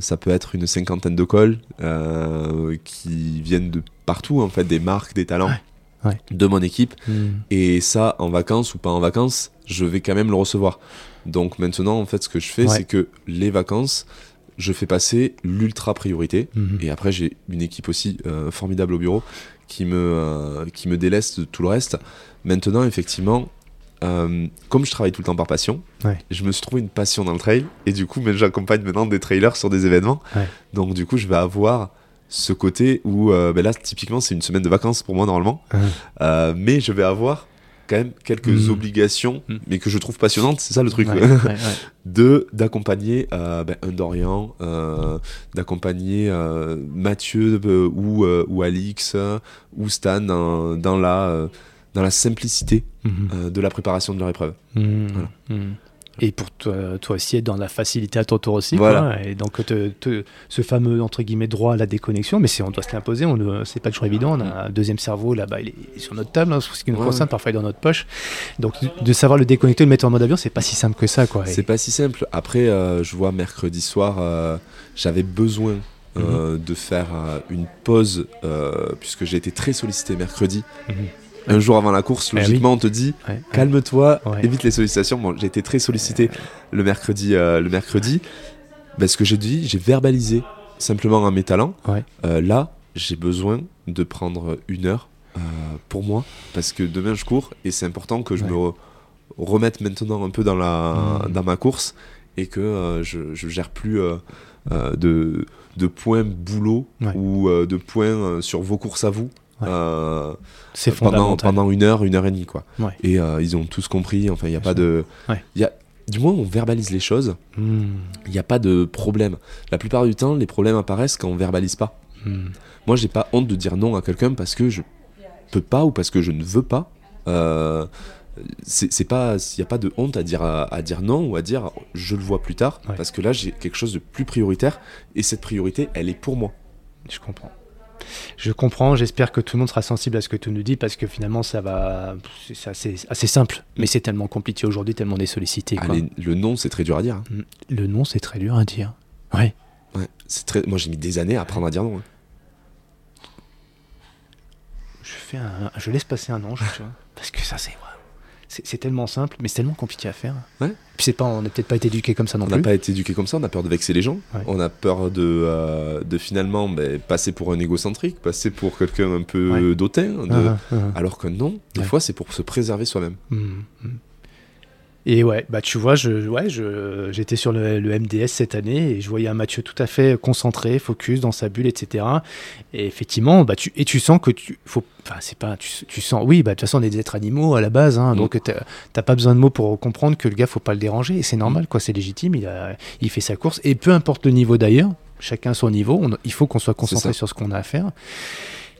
ça peut être une cinquantaine de calls qui viennent de partout, en fait, des marques, des talents de mon équipe. Hmm. Et ça, en vacances ou pas en vacances, je vais quand même le recevoir. Donc maintenant, en fait, ce que je fais, c'est que les vacances, je fais passer l'ultra priorité. Hmm. Et après, j'ai une équipe aussi euh, formidable au bureau qui me, euh, qui me délaisse de tout le reste. Maintenant, effectivement, euh, comme je travaille tout le temps par passion, je me suis trouvé une passion dans le trail. Et du coup, j'accompagne maintenant des trailers sur des événements. Donc, du coup, je vais avoir ce côté où euh, ben là typiquement c'est une semaine de vacances pour moi normalement ah. euh, mais je vais avoir quand même quelques hmm. obligations hmm. mais que je trouve passionnantes c'est ça le truc de d'accompagner ben, un Dorian d'accompagner Mathieu ou, ou Alix ou Stan dans, la dans la simplicité hmm. de la préparation de leur épreuve voilà et pour toi, toi, aussi être dans la facilité à ton tour aussi. Voilà. Et donc ce fameux entre guillemets droit à la déconnexion, mais on doit se l'imposer, c'est pas toujours évident. On a un deuxième cerveau là-bas, il est sur notre table, hein, ce qui nous concerne, parfois il est dans notre poche. Donc de savoir le déconnecter, le mettre en mode avion, c'est pas si simple que ça, quoi. C'est pas si simple. Après, euh, je vois mercredi soir, euh, j'avais besoin euh, mhm. de faire une pause puisque j'ai été très sollicité mercredi. Mhm un jour avant la course, eh logiquement, on te dit calme-toi, évite les sollicitations. Bon, j'ai été très sollicité le mercredi, euh, le mercredi. Ben, ce que j'ai dit, j'ai verbalisé simplement un mes talents. Euh, là, j'ai besoin de prendre une heure euh, pour moi parce que demain je cours et c'est important que je me remette maintenant un peu dans, la, mmh. dans ma course et que je, ne gère plus de, de points boulot ou de points sur vos courses à vous. Euh, c'est pendant, pendant une heure, une heure et demie, quoi. Et euh, ils ont tous compris. Enfin, il n'y a pas de. Y a, du moins, on verbalise les choses. Hmm. Il n'y a pas de problème. La plupart du temps, les problèmes apparaissent quand on verbalise pas. Hmm. Moi, j'ai pas honte de dire non à quelqu'un parce que je peux pas ou parce que je ne veux pas. Euh, c'est pas il n'y a pas de honte à dire à, dire non ou à dire je le vois plus tard parce que là j'ai quelque chose de plus prioritaire et cette priorité elle est pour moi je comprends je comprends, j'espère que tout le monde sera sensible à ce que tu nous dis parce que finalement ça va. C'est assez, simple, mais c'est tellement compliqué aujourd'hui, tellement on est sollicité. le nom, c'est très dur à dire. Hein. Mm. Le nom, c'est très dur à dire. Ouais. ouais c'est très... Moi j'ai mis des années à apprendre à dire non. Hein. Je, fais un... je laisse passer un ange, tu vois, parce que ça c'est c'est tellement simple, mais c'est tellement compliqué à faire. Ouais. Puis c'est pas, on n'a peut-être pas été éduqué comme ça non plus. On n'a pas été éduqué comme ça, on a peur de vexer les gens. On a peur de, euh, de finalement ben, passer pour un égocentrique, passer pour quelqu'un un peu d'autin. Ah, ah, ah. Alors que non, des fois c'est pour se préserver soi-même. Mmh, mmh. Et ouais, bah tu vois, je, ouais, je, j'étais sur le, MDS cette année et je voyais un Mathieu tout à fait concentré, focus dans sa bulle, etc. Et effectivement, bah tu, et tu sens que tu, faut, enfin c'est pas, tu, sens, oui, bah de toute façon on est des êtres animaux à la base, hein, mm. donc t'as pas besoin de mots pour comprendre que le gars faut pas le déranger et c'est normal, mm. quoi, c'est légitime, il a, il fait sa course et peu importe le niveau d'ailleurs, chacun son niveau, il faut qu'on soit concentré sur ce qu'on a à faire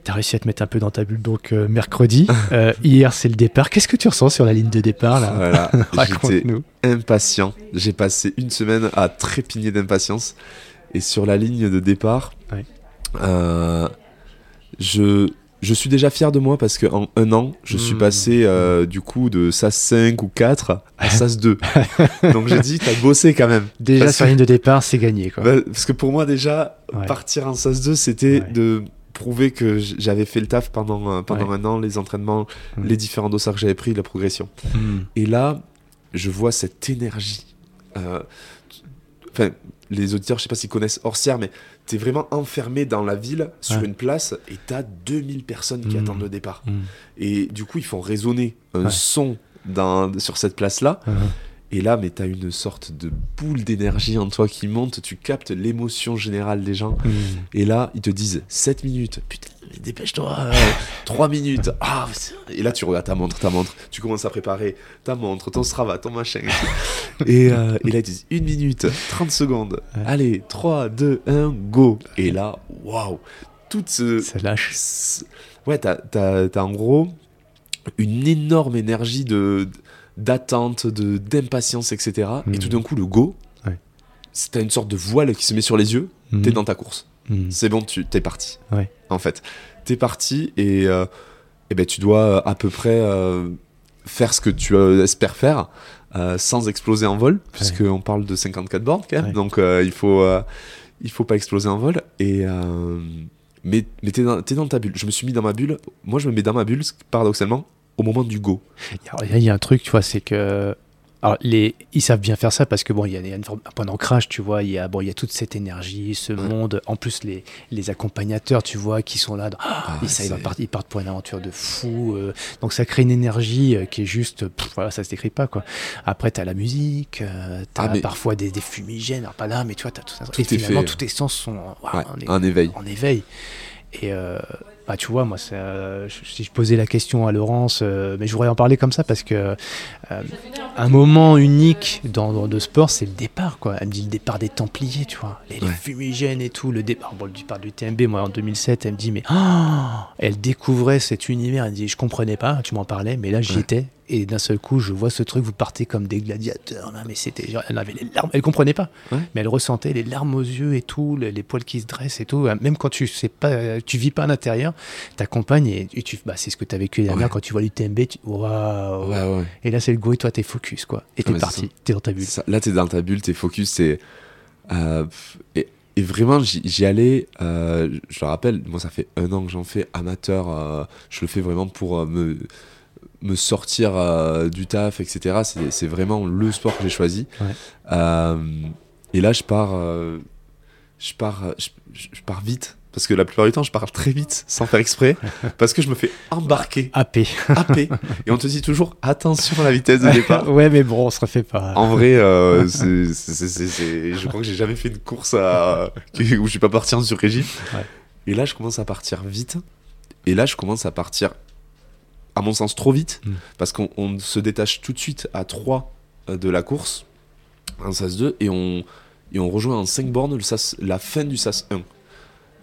tu as réussi à te mettre un peu dans ta bulle donc euh, mercredi. Euh, hier, c'est le départ. Qu'est-ce que tu ressens sur la ligne de départ là? Voilà, Raconte-nous. impatient. J'ai passé une semaine à trépigner d'impatience. Et sur la ligne de départ, euh, je, je suis déjà fier de moi parce qu'en un an, je suis mmh. passé du coup de SAS 5 ou 4 à SAS 2. Donc j'ai dit, t'as bossé quand même. Déjà sur la ligne de départ, c'est gagné. Quoi. Bah, parce que pour moi, déjà, partir en SAS 2, c'était de prouver que j'avais fait le taf pendant, euh, pendant un an, les entraînements, mm. les différents dossards que j'avais pris, la progression. Mm. Et là, je vois cette énergie. Euh, enfin, les auditeurs, je sais pas s'ils connaissent Orsière, mais tu es vraiment enfermé dans la ville, sur une place, et tu as 2000 personnes qui mm. attendent le départ. Et du coup, ils font résonner un son dans, sur cette place-là. Et là, mais t'as une sorte de boule d'énergie en toi qui monte, tu captes l'émotion générale des gens. Hmm. Et là, ils te disent 7 minutes. Putain, dépêche-toi. 3 minutes. Ah, et là, tu regardes ta montre, ta montre. Tu commences à préparer ta montre, ton Strava, ton machin. et, euh, et là, ils disent 1 minute, 30 secondes. Allez, 3, 2, 1, go. Et là, waouh. Toute ce. Ça lâche. Ouais, t'as as, en gros une énorme énergie de d'attente, de d'impatience, etc. Et hmm. tout d'un coup, le go, ouais. t'as une sorte de voile qui se met sur les yeux, hmm. t'es dans ta course. Hmm. C'est bon, tu t'es parti. En fait, t'es parti et, euh, et ben, tu dois à peu près euh, faire ce que tu euh, espères faire. sans exploser en vol, puisqu'on parle de 54 bornes quand même, donc il faut il faut pas exploser en vol. Et mais mais t'es dans, dans ta bulle. Je me suis mis dans ma bulle. Moi, je me mets dans ma bulle, paradoxalement, au moment du go. Il y, a un truc, tu vois, c'est que alors, les, ils savent bien faire ça parce que bon, il y a, un point d'ancrage, tu vois. Il y a bon, y a toute cette énergie, ce monde. En plus, les, les accompagnateurs, tu vois, qui sont là. Ah, ça, ils, partent, ils, partent, pour une aventure de fou. Euh. donc, ça crée une énergie euh, qui est juste. voilà, ça se décrit pas quoi. Après, tu as la musique, euh, tu as ah, parfois des, des, fumigènes. Alors, pas là, mais tu vois, tu as tout ça. Tout et finalement, tous tes sens sont en, éveil. En éveil. Et bah, tu vois, moi, euh, si je posais la question à Laurence, euh, mais je voudrais en parler comme ça parce que euh, un moment unique dans, de sport, c'est le départ, quoi. Elle me dit le départ des Templiers, tu vois, les, fumigènes et tout, le départ, bon, le départ du TMB, moi, en 2007, elle me dit, mais oh elle découvrait cet univers, elle me dit, je comprenais pas, tu m'en parlais, mais là, j'y étais, et d'un seul coup, je vois ce truc, vous partez comme des gladiateurs. Là, mais c'était, elle avait les larmes, elle comprenait pas, mais elle ressentait les larmes aux yeux et tout, les, poils qui se dressent et tout. Même quand tu sais pas, tu vis pas à l'intérieur, t'accompagnes et, tu, bah, c'est ce que tu as vécu dernière quand tu vois l'UTMB. Waouh. Et là, c'est le go et toi, t'es focus quoi. Et t'es parti, t'es dans ta bulle. là, t'es dans ta bulle, t'es focus, c'est euh, et, vraiment, j'y allais. Euh, je le rappelle, moi, ça fait un an que j'en fais amateur. Euh, je le fais vraiment pour me me sortir euh, du taf, etc. C'est vraiment le sport que j'ai choisi. Euh, et là, je pars, euh, je pars, je, pars vite. Parce que la plupart du temps, je pars très vite, sans faire exprès, parce que je me fais embarquer. AP. AP. Et on te dit toujours attention à la vitesse de départ. ouais, mais bon, on se refait pas. En vrai, je crois que j'ai jamais fait une course à... où je suis pas parti en sur-régime. Et là, je commence à partir vite. Et là, je commence à partir à mon sens, trop vite, mm. parce qu'on se détache tout de suite à 3 euh, de la course, en SAS 2, et on, et on rejoint en 5 bornes le SAS, la fin du SAS 1.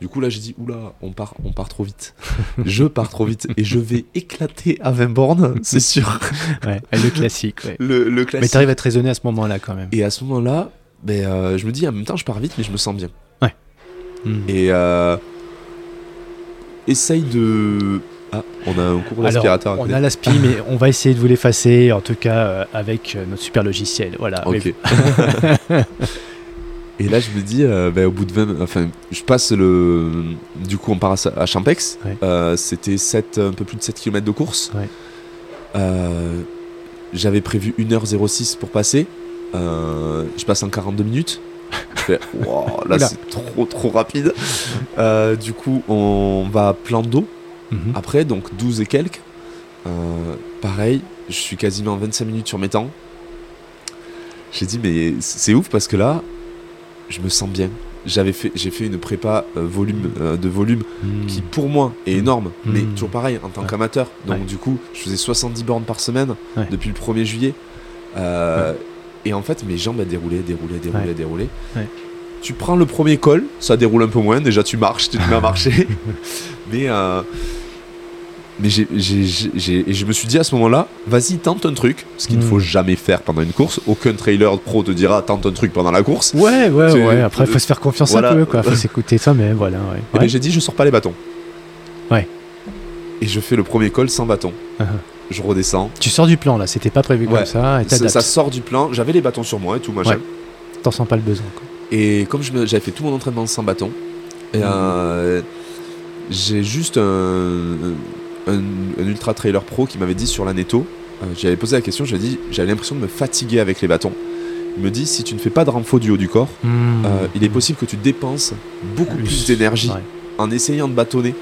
Du coup, là, j'ai dit, oula, on part, on part trop vite. je pars trop vite et je vais éclater à 20 bornes, c'est sûr. ouais, le classique. Le, le, classique. Mais tu arrives à te raisonner à ce moment-là quand même. Et à ce moment-là, ben, euh, je me dis, en même temps, je pars vite, mais je me sens bien. Ouais. Et euh, essaye de ah, on a un cours d'aspirateur. On a l'aspi, mais on va essayer de vous l'effacer, en tout cas euh, avec euh, notre super logiciel. Voilà. Ok. Et là, je me dis, euh, ben, au bout de 20, enfin, je passe le. Du coup, on part à, Champex. C'était 7, un peu plus de 7 km de course. J'avais prévu 1h06 pour passer. je passe en 42 minutes. Je fais, là, c'est trop, trop rapide. du coup, on va à plan d'eau. Mhm. Après, donc 12 et quelques. Euh, pareil, je suis quasiment 25 minutes sur mes temps. J'ai dit, mais c'est ouf parce que là, je me sens bien. J'avais fait, j'ai fait une prépa euh, volume, euh, de volume mhm. qui, pour moi, est énorme, mhm. mais toujours pareil, en tant qu'amateur. Donc, du coup, je faisais 70 bornes par semaine depuis le 1er juillet. Et en fait, mes jambes, elles déroulaient, déroulaient, déroulaient, déroulaient. Tu prends le premier col, ça déroule un peu moins. Déjà, tu marches, tu te mets à marcher. mais mais j'ai, je me suis dit à ce moment-là, vas-y, tente un truc, ce qu'il ne hmm. faut jamais faire pendant une course. Aucun trailer pro te dira tente un truc pendant la course. Ouais, ouais, ouais. Après, il faut se faire confiance un peu, quoi. Faut s'écouter ça, mais voilà. Ouais. Et ben, j'ai dit, je sors pas les bâtons. Ouais. Et je fais le premier col sans bâton. Uh-huh. Je redescends. Tu sors du plan là, c'était pas prévu comme ça. Et ça, ça, sort du plan. J'avais les bâtons sur moi et tout, machin. T'en sens pas le besoin. Quoi. Et comme j'avais fait tout mon entraînement sans bâton, euh, j'ai juste un, un, ultra trailer pro qui m'avait dit sur la netto, euh, j'avais posé la question, j'avais dit j'avais l'impression de me fatiguer avec les bâtons. Il me dit si tu ne fais pas de renfort du haut du corps, hmm. euh, il est possible que tu dépenses beaucoup plus, d'énergie en essayant de bâtonner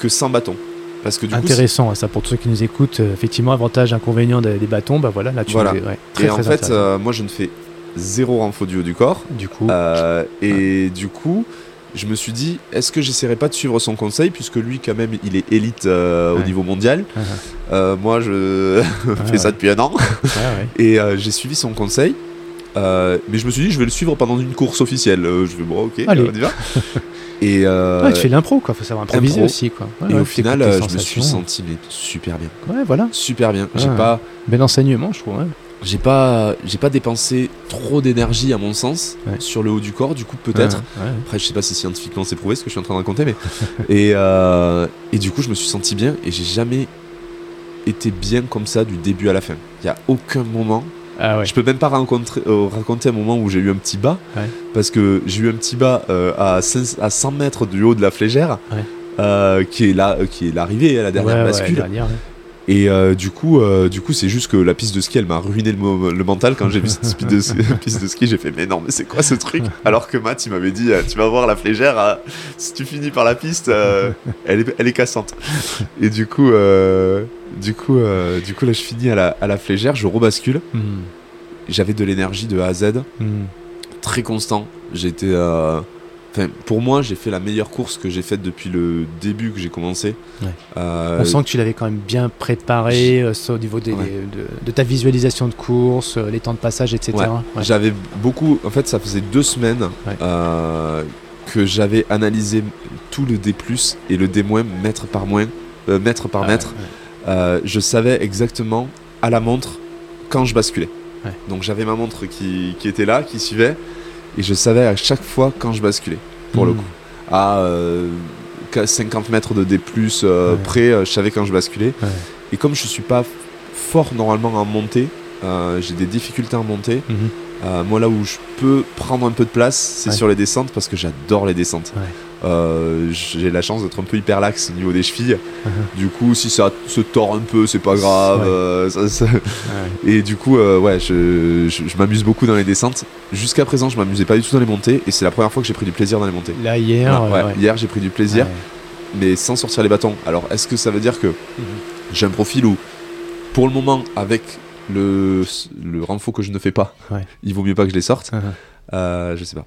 que sans bâton. Parce que du intéressant ça pour tous ceux qui nous écoutent effectivement avantage inconvénient des, bâtons bah voilà là tu voilà. et en fait moi je ne fais zéro renfort du haut du corps du coup et du coup je me suis dit, est-ce que j'essaierai pas de suivre son conseil, puisque lui, quand même, il est élite euh, au niveau mondial. Uh-huh. Euh, moi, je fais ça depuis un an. Et euh, j'ai suivi son conseil. mais je me suis dit, je vais le suivre pendant une course officielle. je vais, bon, ok, on y va. Et tu fais l'impro, quoi. Faut savoir improviser aussi, quoi. et au final, je me suis senti super bien. Ouais, voilà. Super bien. J'ai pas. Bel enseignement, je trouve. J'ai pas, j'ai pas dépensé trop d'énergie à mon sens sur le haut du corps. Du coup, peut-être. Après, je sais pas si scientifiquement c'est prouvé ce que je suis en train de raconter, mais et euh, et du coup, je me suis senti bien et j'ai jamais été bien comme ça du début à la fin. Il y a aucun moment Ah je peux même pas euh, raconter un moment où j'ai eu un petit bas, parce que j'ai eu un petit bas euh, à, 100 mètres du haut de la flégère, qui est là, qui est l'arrivée à la dernière bascule. Et du coup, du coup, c'est juste que la piste de ski, elle m'a ruiné le, mental quand j'ai vu cette piste de, ski. J'ai fait, mais non, mais c'est quoi ce truc? Alors que Matt, il m'avait dit, tu vas voir la flégère, si tu finis par la piste, elle, est, elle est cassante. Et du coup, du coup, euh, du coup, là, je finis à la, à la flégère, je rebascule. Hmm. J'avais de l'énergie de A à Z, hmm. très constant. J'étais. Euh, pour moi, j'ai fait la meilleure course que j'ai faite depuis le début que j'ai commencé. Euh, On sent que tu l'avais quand même bien préparé au niveau de, de, ta visualisation de course, les temps de passage, etc. J'avais beaucoup. En fait, ça faisait deux semaines que j'avais analysé tout le D et le D- mètre par moins, mètre par ah mètre. Euh, je savais exactement à la montre quand je basculais. Donc j'avais ma montre qui, qui, était là, qui suivait, et je savais à chaque fois quand je basculais, pour le hmm. coup. À 50 euh, mètres de D, euh, près, je savais quand je basculais. Et comme je suis pas fort normalement en montée, j'ai des difficultés en montée. Mhm. moi, là où je peux prendre un peu de place, c'est sur les descentes parce que j'adore les descentes. Euh, j'ai la chance d'être un peu hyper lax au niveau des chevilles. Du coup, si ça se tord un peu, c'est pas grave. Euh, et du coup, euh, ouais, je, m'amuse beaucoup dans les descentes. Jusqu'à présent, je m'amusais pas du tout dans les montées, et c'est la première fois que j'ai pris du plaisir dans les montées. Là, hier, hier, j'ai pris du plaisir, mais sans sortir les bâtons. Alors, est-ce que ça veut dire que mm-hmm. j'ai un profil où, pour le moment, avec le, le renfort que je ne fais pas, il vaut mieux pas que je les sorte. Uh-huh. je sais pas.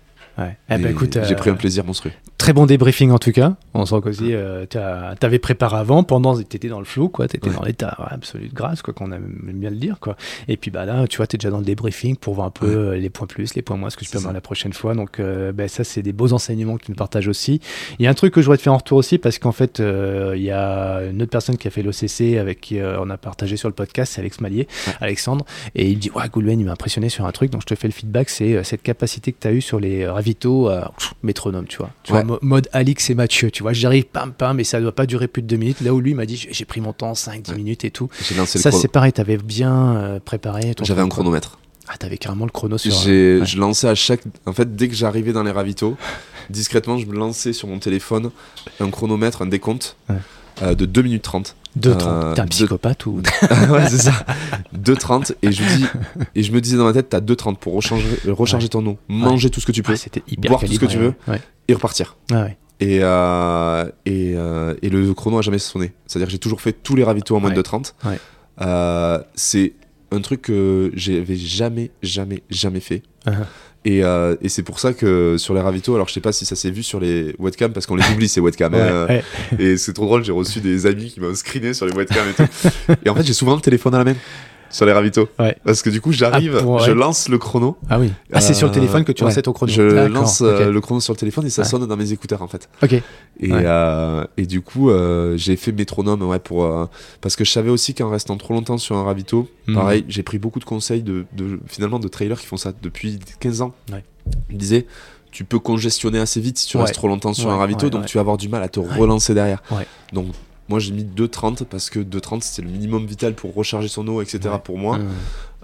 Eh ben, j'ai pris un plaisir monstrueux. Très bon débriefing en tout cas. On sent qu'aussi, euh, tu avais préparé avant, pendant, tu étais dans le flou, quoi. Tu étais dans l'état absolu de grâce, quoi, qu'on aime bien le dire, quoi. Et puis bah, là, tu vois, tu es déjà dans le débriefing pour voir un peu euh, les points plus, les points moins, ce que je peux voir la prochaine fois. Donc, euh, ben, ça, c'est des beaux enseignements que tu nous partages aussi. Il y a un truc que je voudrais te faire en retour aussi, parce qu'en fait, il y a une autre personne qui a fait l'OCC avec qui on a partagé sur le podcast, c'est Alex Malier, Alexandre. Et il dit, ouais, Goulven, il m'a impressionné sur un truc, donc je te fais le feedback, c'est cette capacité que tu as eue sur les ravitaux métronome, tu vois. Tu vois mode Alix et Mathieu, tu vois. J'arrive, pam, pam, mais ça doit pas durer plus de deux minutes. Là où lui m'a dit, j'ai pris mon temps, 5-10 minutes et tout. Ça, c'est pareil, tu avais bien euh, préparé. J'avais un chronomètre. Ah, t'avais carrément le chrono sur. J'ai, Je lançais à chaque. En fait, dès que j'arrivais dans les ravitaux, discrètement, je me lançais sur mon téléphone un chronomètre, un décompte euh, de 2 minutes 30. 2,30. Euh, T'es un psychopathe ou Ouais, c'est ça. 2,30 et je dis et je me disais dans ma tête, t'as 2,30 pour recharger, recharger ton eau, manger tout ce que tu peux, boire tout ce que tu veux et repartir. Et, euh, et, euh, et, le chrono a jamais sonné. C'est-à-dire que j'ai toujours fait tous les ravitaux en moins de 30. Euh, c'est un truc que j'avais jamais, jamais, jamais fait. Uh-huh. Et, euh, et c'est pour ça que sur les ravitaux, alors je sais pas si ça s'est vu sur les webcams, parce qu'on les oublie ces webcams. Hein. Et c'est trop drôle, j'ai reçu des amis qui m'ont screené sur les webcams et tout. et en fait, j'ai souvent le téléphone à la main sur les ravitaux. Parce que du coup, j'arrive, ah, je lance le chrono. Ah oui. Ah, c'est sur le téléphone que tu lances ton chrono. Je lance euh, le chrono sur le téléphone et ça sonne dans mes écouteurs en fait. Ok. Et, euh, et du coup, euh, j'ai fait métronome ouais, pour, parce que je savais aussi qu'en restant trop longtemps sur un ravito, hmm. pareil, j'ai pris beaucoup de conseils de, de, finalement de trailers qui font ça depuis 15 ans. Ils disaient tu peux congestionner assez vite si tu restes trop longtemps sur un ravito, donc tu vas avoir du mal à te relancer derrière. Donc moi, j'ai mis 2,30 parce que 2,30 c'était le minimum vital pour recharger son eau, etc. pour moi.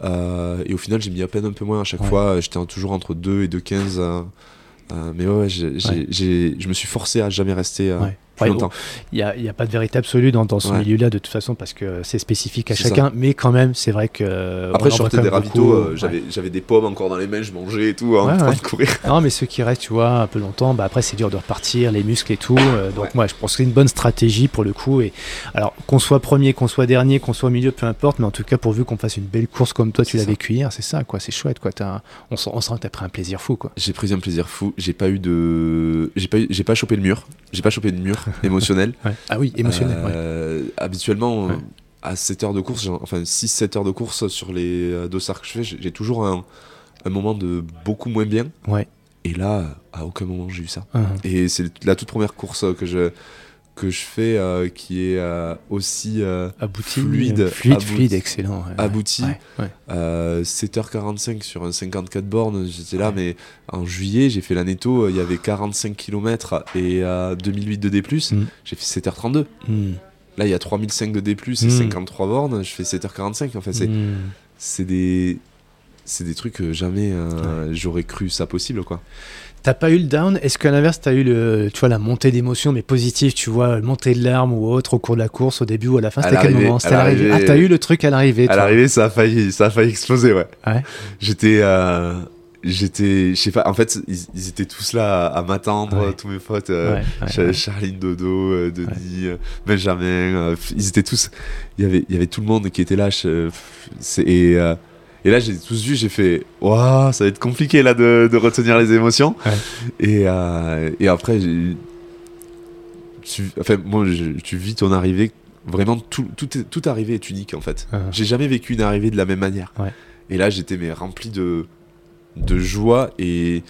Euh, et au final, j'ai mis à peine un peu moins à chaque fois. J'étais toujours entre 2 et 2,15. Euh, euh, mais ouais, je me suis forcé à jamais rester il n'y a, a, pas de vérité absolue dans, dans ce milieu-là, de toute façon, parce que c'est spécifique à chacun. Mais quand même, c'est vrai que. Après, je sortais des ravitaux, euh, j'avais des pommes encore dans les mains, je mangeais et tout, hein, en train de courir. Non, mais ceux qui restent, tu vois, un peu longtemps, bah, après, c'est dur de repartir, les muscles et tout. Euh, donc, moi, je pense que c'est une bonne stratégie pour le coup. Et alors, qu'on soit premier, qu'on soit dernier, qu'on soit au milieu, peu importe, mais en tout cas, pourvu qu'on fasse une belle course comme toi, tu l'as vécu hier, c'est ça, quoi. C'est chouette, quoi. on, sent, on sent que tu as pris un plaisir fou, quoi. J'ai pris un plaisir fou. J'ai pas eu de. J'ai pas, pas chopé le mur. J'ai pas chopé de mur émotionnel. Ah oui, émotionnel. Euh, habituellement, à 7 heures de course, enfin 6-7 heures de course sur les euh, dossards que je fais, j'ai toujours un, moment de beaucoup moins bien. Ouais. Et là, à aucun moment j'ai eu ça. Uh-huh. Et c'est la toute première course que je que je fais euh, qui est euh, aussi euh, abouti, fluide, fluide, fluide, excellent, abouti. 7h45 sur un 54 bornes, j'étais là, mais en juillet, j'ai fait la netto, il y avait 45 km et 2008 de D+, mm. j'ai fait 7h32. Mm. Là, il y a 3005 de D+, et 53 mm. bornes, je fais 7h45. En fait, c'est des c'est des trucs que jamais j'aurais cru ça possible, quoi. T'as pas eu le down? Est-ce qu'à l'inverse, t'as eu le, tu vois, la montée d'émotion, mais positive, tu vois, montée de larmes ou autre au cours de la course, au début ou à la fin? C'était quel moment? C'était l'arrivée. Ah, t'as eu le truc à l'arrivée À l'arrivée, ça a failli, ça a failli exploser, ouais. ouais. J'étais, euh, j'étais, je sais pas. En fait, ils, étaient tous là à, m'attendre, tous mes potes, euh, Charline, Dodo, euh, Denis, Benjamin. ils étaient tous. Il y avait, il y avait tout le monde qui était là. et et là, j'ai tous vu, j'ai fait Waouh, ça va être compliqué là de, de retenir les émotions. Et, euh, et, après, tu, enfin, moi, tu vis ton arrivée. Vraiment, tout, tout, est, tout arrivé est unique en fait. Uh-huh. J'ai jamais vécu une arrivée de la même manière. Et là, j'étais rempli de, de joie et,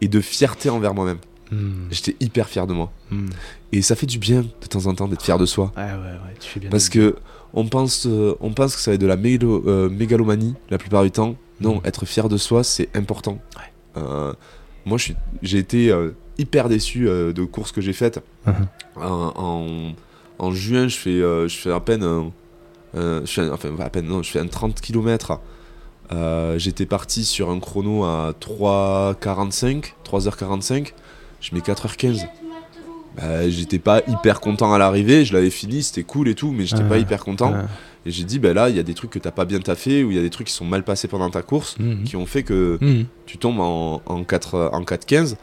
et de fierté envers moi-même. Hmm. J'étais hyper fier de moi. Hmm. Et ça fait du bien de temps en temps d'être fier de soi. Ouais, ouais, ouais, tu fais bien Parce que on pense, euh, on pense que ça va être de la euh, mégalomanie la plupart du temps. Non, mm. être fier de soi, c'est important. Euh, moi, j'ai été hyper déçu de courses que j'ai faites. Uh-huh. En, juin, je fais, je fais à peine, je enfin à peine, non, je fais un 30 km. J'étais parti sur un chrono à 3h45, 3h45. Je mets 4h15. Bah, j'étais pas hyper content à l'arrivée, je l'avais fini, c'était cool et tout, mais j'étais pas hyper content. Et j'ai dit, bah là, il y a des trucs que t'as pas bien taffé, ou il y a des trucs qui sont mal passés pendant ta course, mhm. qui ont fait que mhm. tu tombes en, en 4 en 4-15.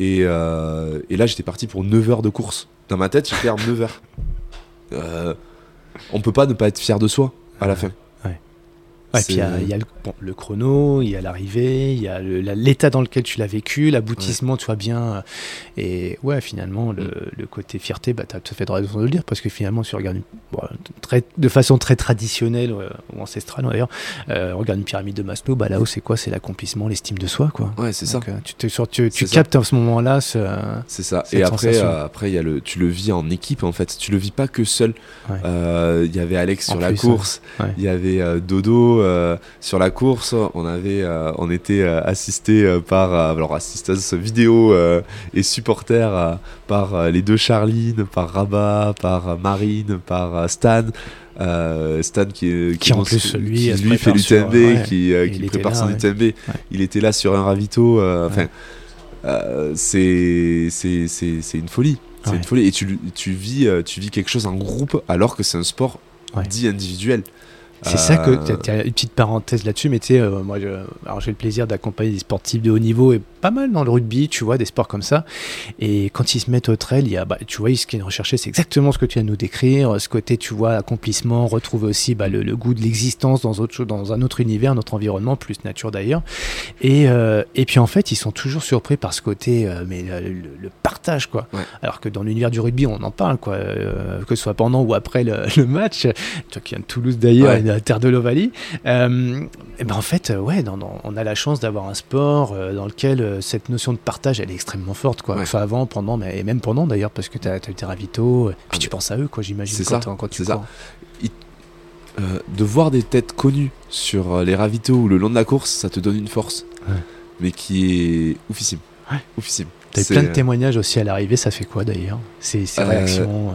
Et, euh, et, là, j'étais parti pour 9 heures de course. Dans ma tête, j'étais en 9 heures. Euh, on peut pas ne pas être fier de soi à la fin. Et puis il y a, le, chrono, il y a l'arrivée, il y a l'état dans lequel tu l'as vécu, l'aboutissement, tu vois bien. Euh, et ouais, finalement, le, mm. côté fierté, bah, tu as tout fait de raison de le dire, parce que finalement, si tu regardes très, de façon très traditionnelle euh, ou ancestrale d'ailleurs, euh, regarde une pyramide de Maslow, bah, là-haut, c'est quoi? C'est l'accomplissement, l'estime de soi. Quoi. Ouais, c'est ça. tu, tu, tu captes à ce moment-là. C'est ça. Et après, après y a le, tu le vis en équipe, en fait. Tu le vis pas que seul. Il y avait Alex sur la course, il y avait Dodo. Euh, sur la course, on avait, euh, on était euh, assisté par, alors assistance vidéo et supporter par les deux Charline, par Rabat, par Marine, par Stan. Stan qui, qui, en plus lui, lui fait l'UTMB, qui, qui prépare son UTMB. Il était là sur un ravito. Enfin, c'est c'est une folie. C'est une folie. Et tu, tu, vis, tu vis quelque chose en groupe alors que c'est un sport dit individuel. C'est ça que euh, tu as une petite parenthèse là-dessus, mais tu sais, euh, moi, j'ai le plaisir d'accompagner des sportifs de haut niveau et pas mal dans le rugby, tu vois, des sports comme ça. Et quand ils se mettent au trail, il y a, bah, tu vois, ce qu'ils recherchaient, c'est exactement ce que tu viens de nous décrire. Ce côté, tu vois, accomplissement, retrouver aussi bah, le, goût de l'existence dans, autre, dans un autre univers, un autre environnement, plus nature d'ailleurs. Et, euh, et puis en fait, ils sont toujours surpris par ce côté, mais le, partage, quoi. Alors que dans l'univers du rugby, on en parle, quoi, que ce soit pendant ou après le, match. Toi qui viens de Toulouse d'ailleurs, la terre de l'Ovalie. Euh, et ben en fait, euh, ouais, on a la chance d'avoir un sport euh, dans lequel cette notion de partage, elle est extrêmement forte, quoi. Enfin, avant, pendant, mais et même pendant d'ailleurs, parce que tu as, eu tes ravitaux, puis tu penses à eux, quoi, j'imagine. C'est ça. Quand tu ça. de voir des têtes connues sur les ravitaux ou le long de la course, ça te donne une force, mais qui est oufissime. Ouais. Oufissime. T'as eu plein de témoignages aussi à l'arrivée, ça fait quoi d'ailleurs? Ces, réactions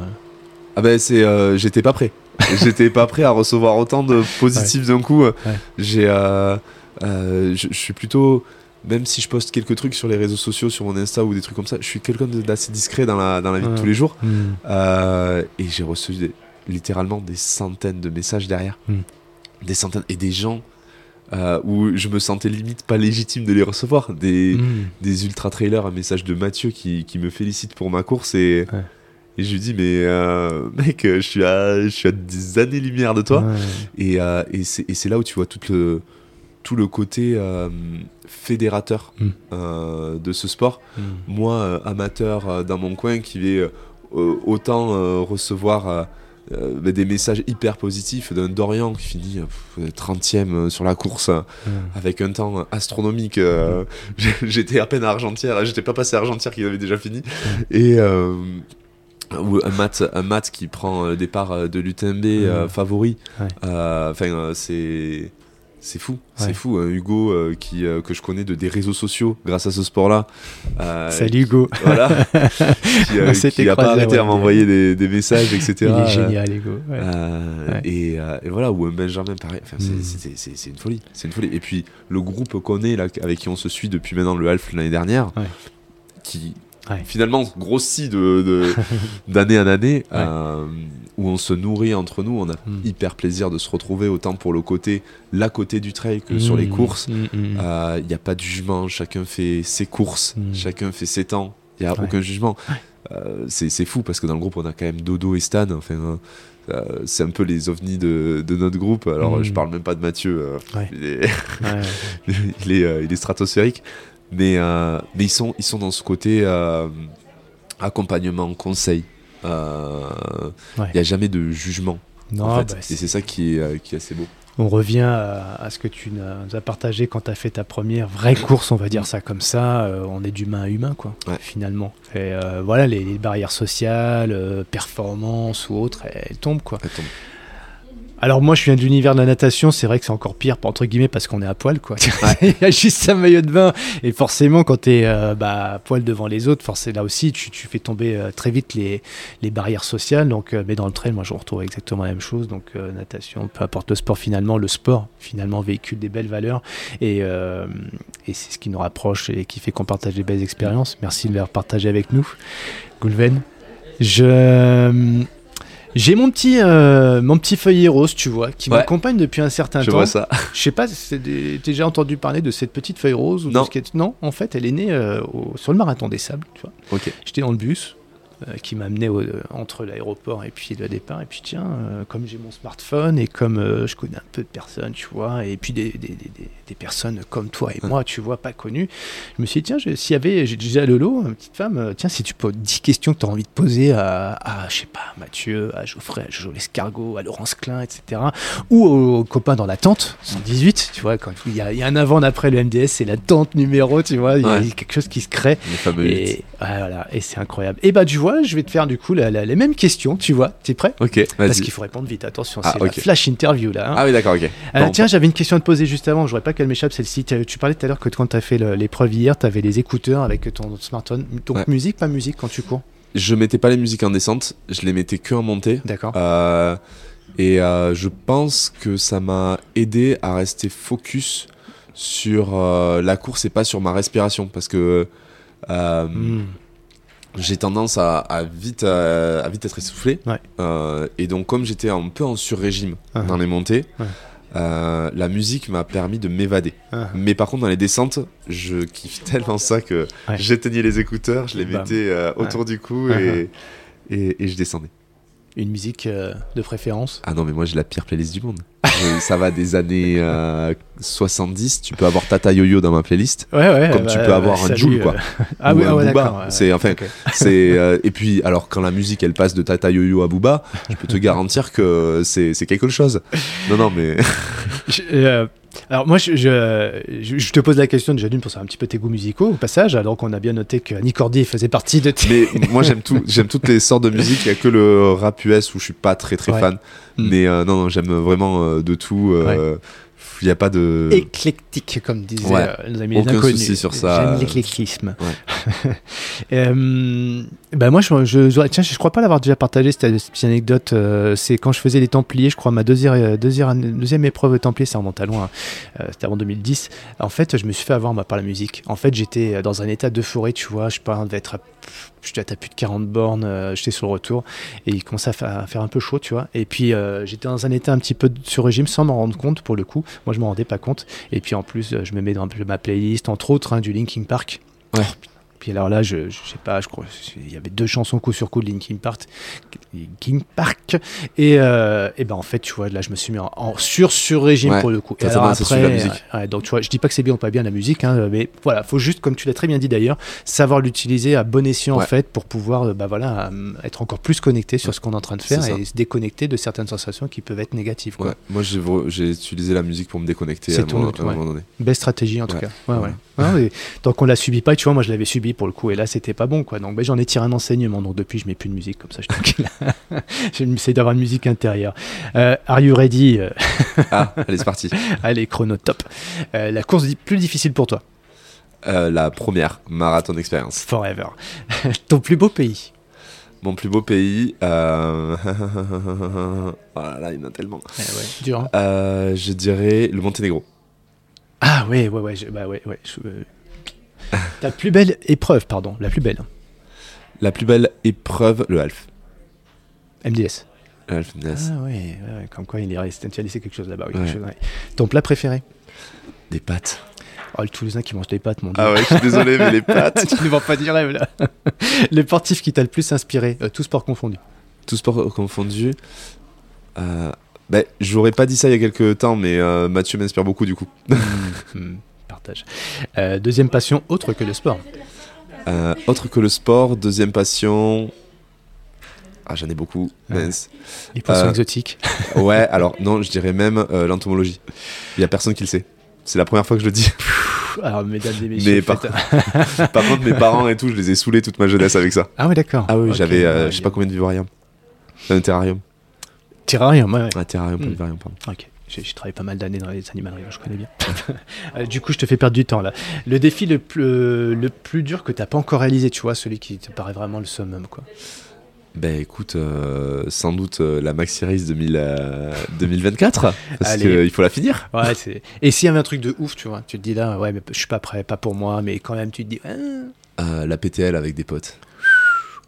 Ah ben c'est, j'étais pas prêt. J'étais pas prêt à recevoir autant de positifs d'un coup. J'ai, euh, euh, je suis plutôt, même si je poste quelques trucs sur les réseaux sociaux, sur mon Insta ou des trucs comme ça, je suis quelqu'un d'assez discret dans la, dans la vie de tous les jours. Hmm. Euh, et j'ai reçu littéralement des centaines de messages derrière. Hmm. Des centaines. Et des gens où je me sentais limite pas légitime de les recevoir. Des, hmm. des ultra trailers, un message de Mathieu qui, qui me félicite pour ma course et. Et je lui dis, mais euh, mec, je suis, à, je suis à des années-lumière de toi. Et, euh, et c'est là où tu vois tout le, tout le côté euh, fédérateur mm. de ce sport. Mm. Moi, amateur dans mon coin, qui vais autant recevoir des messages hyper positifs d'un Dorian qui finit 30e sur la course avec un temps astronomique. j'étais à peine à Argentière, j'étais pas passé à Argentière qui avait déjà fini. Et ou un mat, un mat qui prend le départ de l'UTMB euh, favori. Enfin, c'est c'est fou, c'est fou. Hein, Hugo, euh, qui, euh, que je connais de des réseaux sociaux grâce à ce sport-là. Euh, Salut Hugo. Voilà. qui n'a pas arrêté à m'envoyer des, des, messages, etc. Il est génial, Hugo. Et, et, voilà, ou Benjamin, pareil. Enfin, mm. C'est une folie. C'est une folie. Et puis, le groupe qu'on est, là, avec qui on se suit depuis maintenant le Half l'année dernière, qui finalement grossit de, d'année en année, où on se nourrit entre nous. On a hmm. hyper plaisir de se retrouver autant pour le côté, la côté du trail que sur les hmm. courses. Il hmm, n'y euh, a pas de jugement, chacun fait ses courses, chacun fait ses temps. Il n'y a aucun jugement. Euh, c'est, fou parce que dans le groupe, on a quand même Dodo et Stan. Enfin, euh, c'est un peu les ovnis de, de notre groupe. Alors, je parle même pas de Mathieu. il, est il, est, il est stratosphérique. Mais, mais ils, sont, ils sont dans ce côté accompagnement, conseil. Il euh, n'y a jamais de jugement. Non, bah, et c'est ça qui est, euh, qui est assez beau on revient à, ce que tu nous as partagé quand tu as fait ta première vraie course, on va dire ça comme ça. Euh, on est d'humain à humain, quoi, finalement. Et voilà, les, barrières sociales, performance ou autres, elles, tombent, quoi. Elles tombent. Alors moi je viens de l'univers de la natation, c'est vrai que c'est encore pire entre guillemets parce qu'on est à poil quoi. Il y a juste un maillot de bain et forcément quand tu es euh, bah, à poil devant les autres, forcément là aussi tu, fais tomber euh, très vite les, barrières sociales. Donc euh, mais dans le trail moi je retrouve exactement la même chose. Donc natation, peu importe le sport finalement, le sport finalement véhicule des belles valeurs et, et c'est ce qui nous rapproche et qui fait qu'on partage des belles expériences. Merci de les partager avec nous, Goulven. Je j'ai mon petit, euh, mon petit feuillet rose, tu vois, qui m'accompagne depuis un certain temps. Je vois ça. Je sais pas, t'as déjà entendu parler de cette petite feuille rose ou non. non, en fait, elle est née euh, sur le marathon des sables, tu vois. Ok. J'étais dans le bus, euh, qui m'a amené entre l'aéroport et puis le départ. Et puis tiens, euh, comme j'ai mon smartphone et comme euh, je connais un peu de personnes, tu vois, et puis des, des, des, personnes comme toi et moi, tu vois, pas connues, je me suis dit, tiens, s'il y avait, j'ai déjà Lolo, une petite femme, tiens, si tu peux 10 questions que tu as envie de poser à, à, je sais pas, Mathieu, à Geoffrey, à Jojo Lescargot, à Laurence Klein, etc., ou aux, copains dans la tente, 118, tu vois, quand il y, a, y a un avant, après le MDS, c'est la tente numéro, tu vois, il y a quelque chose qui se crée. et, voilà, et c'est incroyable. Et bah, tu vois, je vais te faire du coup les mêmes questions, tu vois. T'es prêt? Ok, Parce qu'il faut répondre vite, attention, ah, c'est la flash interview là. Hein. Ah oui, d'accord, ok. Euh, tiens, j'avais une question à te poser juste avant, je voudrais pas qu'elle m'échappe celle-ci. Tu parlais tout à l'heure que quand tu as fait l'épreuve hier, tu avais les écouteurs avec ton smartphone. Donc musique, pas musique quand tu cours? Je mettais pas les musiques en descente, je les mettais que en montée. D'accord. Euh, et euh, je pense que ça m'a aidé à rester focus sur la course et pas sur ma respiration parce que. Hmm j'ai tendance à, vite, à, vite être essoufflé. Euh, et donc, comme j'étais un peu en sur-régime uh-huh. dans les montées, euh, la musique m'a permis de m'évader. Uh-huh. Mais par contre, dans les descentes, je kiffe tellement ça que j'éteignais les écouteurs, je les mettais euh, autour du cou uh-huh. et, et je descendais. Une musique euh, de préférence Ah non, mais moi j'ai la pire playlist du monde. ça va des années 70. Euh, tu peux avoir Tata Yo-Yo dans ma playlist. Ouais, ouais. Comme tu bah, peux avoir un Joule, quoi. ah oui, ouais, d'accord. C'est enfin, c'est euh, et puis alors quand la musique elle passe de Tata Yo-Yo à Booba, je peux te garantir que c'est quelque chose. Non, non, mais. Alors moi, je, je, te pose la question déjà d'une pour savoir un petit peu tes goûts musicaux au passage. Alors qu'on a bien noté que Nick Cordy faisait partie de tes... Mais moi j'aime tout, j'aime toutes les sortes de musique. Il n'y a que le rap US où je suis pas très très fan. Mm. Mais euh, non, non, j'aime vraiment euh, de tout. Euh, il n'y a pas de. Éclectique, comme disaient euh, nos amis Aucun souci sur ça. J'aime l'éclectisme. euh, bah moi, je, je, tiens, je crois pas l'avoir déjà partagé cette, petite anecdote. Euh, c'est quand je faisais les Templiers, je crois, ma deuxième, euh, deuxième, deuxième épreuve de Templiers, ça remonte à loin. Hein. C'était avant 2010. En fait, je me suis fait avoir par la musique. En fait, j'étais dans un état d'euphorie, tu vois. Je devais être à j'étais à plus de 40 bornes, euh, j'étais sur le retour et il commençait à faire, un peu chaud, tu vois. Et puis euh, j'étais dans un état un petit peu sur régime sans m'en rendre compte pour le coup. Moi je m'en rendais pas compte. Et puis en plus, euh, je me mets dans ma playlist, entre autres, hein, du Linkin Park. Ouais. Puis alors là, je, je sais pas, je crois, il y avait deux chansons coup sur coup de Linkin Park, Linkin Park, et, euh, et ben en fait, tu vois, là, je me suis mis en, sur sur régime pour le coup. Et alors après, la musique. donc tu vois, je dis pas que c'est bien ou pas bien la musique, hein, mais voilà, faut juste, comme tu l'as très bien dit d'ailleurs, savoir l'utiliser à bon escient en fait pour pouvoir, bah voilà, être encore plus connecté sur ce qu'on est en train de faire et se déconnecter de certaines sensations qui peuvent être négatives. Quoi. Moi, j'ai utilisé la musique pour me déconnecter à, un moment, donné. Belle stratégie en tout cas. Ouais, ouais. tant qu'on la subit pas, tu vois, moi je l'avais subi pour le coup, et là c'était pas bon quoi. Donc ben, j'en ai tiré un enseignement. Donc depuis je mets plus de musique comme ça, je. J'essaie d'avoir une musique intérieure. Euh, are you ready Ah, allez c'est parti. allez chrono top. Euh, la course plus difficile pour toi? Euh, La première marathon d'expérience. Forever. Ton plus beau pays? Mon plus beau pays. Euh... oh là là, il y en a tellement. Eh ouais, dur. Hein. Euh, je dirais le Monténégro. Ah ouais, ouais, ouais. Je, bah ouais, ouais. Je, euh... Ta plus belle épreuve, pardon, la plus belle. La plus belle épreuve, le half. MDS. Le half MDS. Ah ouais, comme quoi il est resté, tu as laissé quelque chose là-bas. Oui, ouais. chose, ouais. Ton plat préféré? Des pâtes. Oh, le Toulousain qui mange des pâtes, mon dieu. Ah ouais, je suis désolé, mais les pâtes. tu ne vends pas du rêve, là. les sportifs qui t'a le plus inspiré, euh, tout sport confondu. Tout sport confondu. Euh, ben, j'aurais pas dit ça il y a quelques temps, mais euh, Mathieu m'inspire beaucoup, du coup. mmh, mmh, partage. Euh, deuxième passion, autre que le sport euh, Autre que le sport, deuxième passion. Ah, j'en ai beaucoup. Ouais. Les poissons exotiques. ouais, alors non, je dirais même l'entomologie. Il y a personne qui le sait. C'est la première fois que je le dis. Alors, mesdames et messieurs. Mais par, par, contre, mes parents et tout, je les ai saoulés toute ma jeunesse avec ça. Ah oui, d'accord. Ah oui, okay, j'avais, euh, je sais pas combien de vivariums. Un terrarium. Terrarium, ouais. ouais. Un terrarium, pas de vivarium, pardon. Ok. J'ai travaillé pas mal d'années dans les animaleries, je connais bien. du coup, je te fais perdre du temps là. Le défi le plus, le plus dur que tu n'as pas encore réalisé, tu vois, celui qui te paraît vraiment le summum, quoi. Ben écoute, euh, sans doute euh, la 2000, euh, 2024, parce qu'il faut la finir. Ouais, Et s'il y avait un truc de ouf, tu vois, tu te dis là, ouais, mais je suis pas prêt, pas pour moi, mais quand même, tu te dis. Ah. la PTL avec des potes.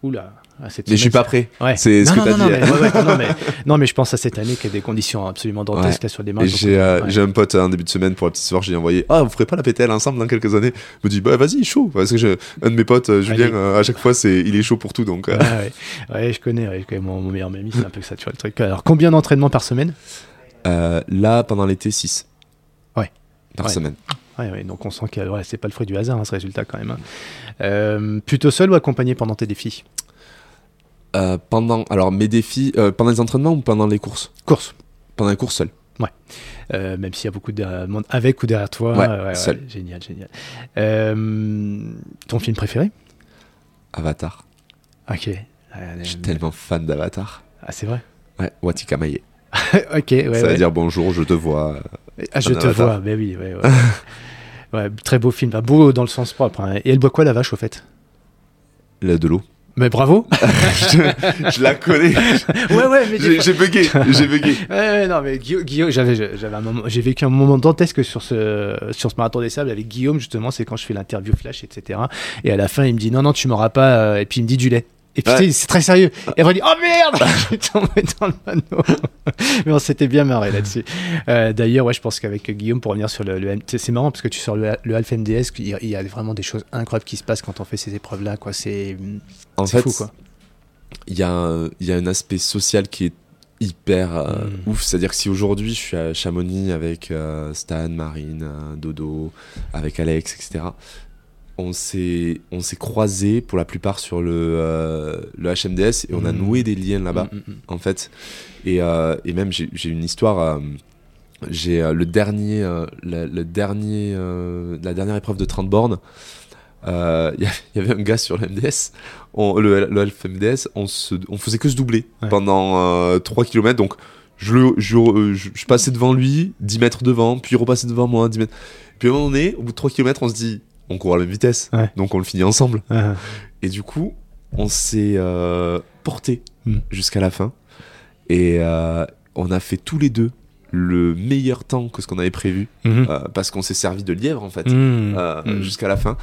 Oula. Ah, mais je suis pas prêt. Ouais. C'est ce non, que t'as non, dit. Mais, ouais, non, mais, non, mais je pense à cette année qu'il y a des conditions absolument dantesques sur matchs. J'ai euh, ouais. un pote un début de semaine pour la petite soirée, j'ai envoyé Ah, vous ferez pas la PTL ensemble dans quelques années? Il me dit Bah vas-y, chaud. Parce que je, un de mes potes, Julien, euh, à chaque fois, c'est il est chaud pour tout. Donc, euh... ouais, ouais. je connais. Ouais, je connais mon, mon meilleur ami, c'est un peu ça, tu vois le truc. Alors, combien d'entraînements par semaine? Euh, Là, pendant l'été, 6. Ouais. Par semaine. Ouais, ouais, donc on sent que ouais, c'est pas le fruit du hasard, hein, ce résultat quand même. Hein. plutôt seul ou accompagné pendant tes défis? Euh, pendant alors mes défis euh, pendant les entraînements ou pendant les courses? Courses pendant les courses seul ouais. Euh, même s'il y a beaucoup de monde avec ou derrière toi. Ouais, ouais seul. génial génial. Ton film préféré? Avatar. Ok. Je suis tellement fan d'Avatar. Ah c'est vrai? Ouais Watika Maye ok ouais, ça veut dire bonjour je te vois ah, je te Avatar. vois mais oui ouais, ouais. très beau film. Beau dans le sens propre hein. et elle boit quoi la vache au fait? De l'eau mais bravo je, je, la connais. ouais ouais mais j'ai bugué, j'ai bugué. ouais, ouais, non mais Guillaume, Guillaume j'avais j'avais un moment j'ai vécu un moment dantesque sur ce sur ce marathon des sables avec Guillaume justement, c'est quand je fais l'interview flash etc. Et à la fin il me dit non non tu m'auras pas et puis il me dit du lait. Et puis ouais. c'est très sérieux. Et on dit oh merde, je suis tombé dans le panneau. Mais on s'était bien marré là-dessus. Euh, D'ailleurs, ouais, je pense qu'avec Guillaume, pour revenir sur le, le c'est marrant parce que tu sors le, le Alpha MDS, il, il y a vraiment des choses incroyables qui se passent quand on fait ces épreuves-là. Quoi, c'est en fait, fou quoi. Il y a il y a un aspect social qui est hyper euh, mm. ouf. C'est-à-dire que si aujourd'hui je suis à Chamonix avec euh, Stan, Marine, Dodo, avec Alex, etc on s'est on s'est croisés pour la plupart sur le euh, le HMDS et on a noué des liens là-bas mm, en fait. Et, euh, et même j'ai une histoire euh, j'ai le dernier le, le, dernier la dernière épreuve de 30 bornes il y, y, avait un gars sur le MDS on, le, le MDS on se on faisait que se doubler ouais. pendant 3 km donc je, le, je, je, je, passais devant lui 10 mètres devant puis il repassait devant moi 10 mètres. Puis à un moment donné au bout de 3 km on se dit on court à la même vitesse, ouais. donc on le finit ensemble. Uh-huh. Et du coup, on s'est euh, porté mm. jusqu'à la fin. Et euh, on a fait tous les deux le meilleur temps que ce qu'on avait prévu, mm -hmm. euh, parce qu'on s'est servi de lièvre en fait, mm. jusqu'à la fin,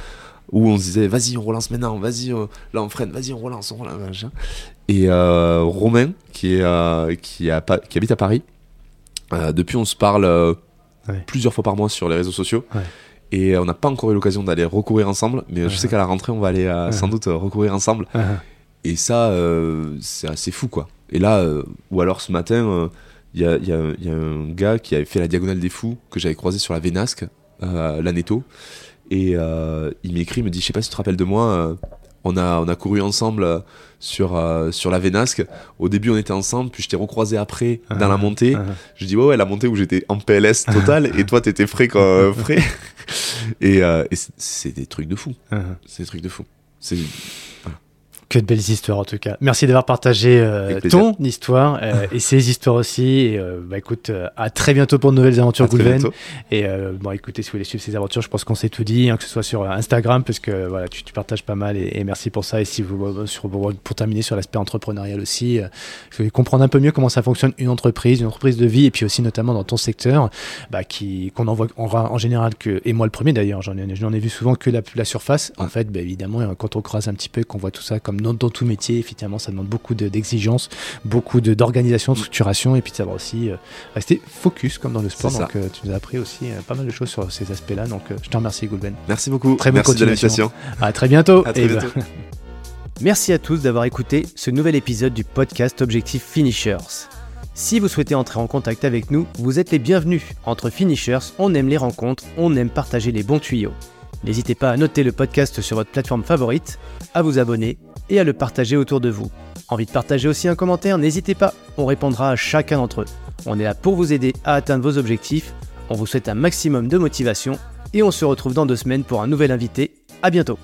où on se disait vas-y, on relance maintenant, vas-y, là on freine, vas-y, on relance, on relance. Machin. Et Romain, qui, est, qui, a, qui habite à Paris, depuis on se parle ouais. plusieurs fois par mois sur les réseaux sociaux. Ouais. Et on n'a pas encore eu l'occasion d'aller recourir ensemble, mais Uh-huh. je sais qu'à la rentrée, on va aller euh, sans doute recourir ensemble. Et ça, euh, c'est assez fou, quoi. Et là, euh, ou alors ce matin, il y a, y, a, y, a, un gars qui avait fait la Diagonale des Fous, que j'avais croisé sur la Vénasque, euh, l'Aneto. Et il m'écrit, il me dit, je sais pas si tu te rappelles de moi, on, a, on a couru ensemble sur, sur la Vénasque. Au début, on était ensemble, puis je t'ai recroisé après dans la montée. Je dis, ouais, ouais, la montée où j'étais en PLS total, et toi, t'étais frais, quand, frais. Et, euh, et c'est des trucs de fou. -huh. C'est des trucs de fou. c'est que de belles histoires en tout cas. Merci d'avoir partagé euh, ton histoire euh, et ses histoires aussi. Et, euh, bah, écoute, à très bientôt pour de nouvelles aventures Goulven. Et bon, écoutez, si vous voulez suivre ces aventures, je pense qu'on s'est tout dit, hein, que ce soit sur Instagram, parce que voilà, tu, tu partages pas mal et, merci pour ça. Et si vous, sur, pour terminer sur l'aspect entrepreneurial aussi, vous voulez comprendre un peu mieux comment ça fonctionne une entreprise, une entreprise de vie, et puis aussi notamment dans ton secteur, bah, qui qu'on en voit en, en, général que, et moi le premier d'ailleurs, j'en ai, ai vu souvent que la, la surface. En fait, bah, évidemment, quand on croise un petit peu, qu'on voit tout ça comme dans, tout métier, effectivement, ça demande beaucoup d'exigences, beaucoup d'organisation, de structuration, et puis de savoir aussi euh, rester focus, comme dans le sport. Donc, euh, tu nous as appris aussi euh, pas mal de choses sur ces aspects-là. Donc, je te remercie, Goulben. Merci beaucoup. Très bonne Merci continuation. À très bientôt. À très bientôt. Merci à tous d'avoir écouté ce nouvel épisode du podcast Objectif Finishers. Si vous souhaitez entrer en contact avec nous, vous êtes les bienvenus. Entre finishers, on aime les rencontres, on aime partager les bons tuyaux. N'hésitez pas à noter le podcast sur votre plateforme favorite, à vous abonner et à le partager autour de vous. Envie de partager aussi un commentaire N'hésitez pas, on répondra à chacun d'entre eux. On est là pour vous aider à atteindre vos objectifs, on vous souhaite un maximum de motivation et on se retrouve dans deux semaines pour un nouvel invité. À bientôt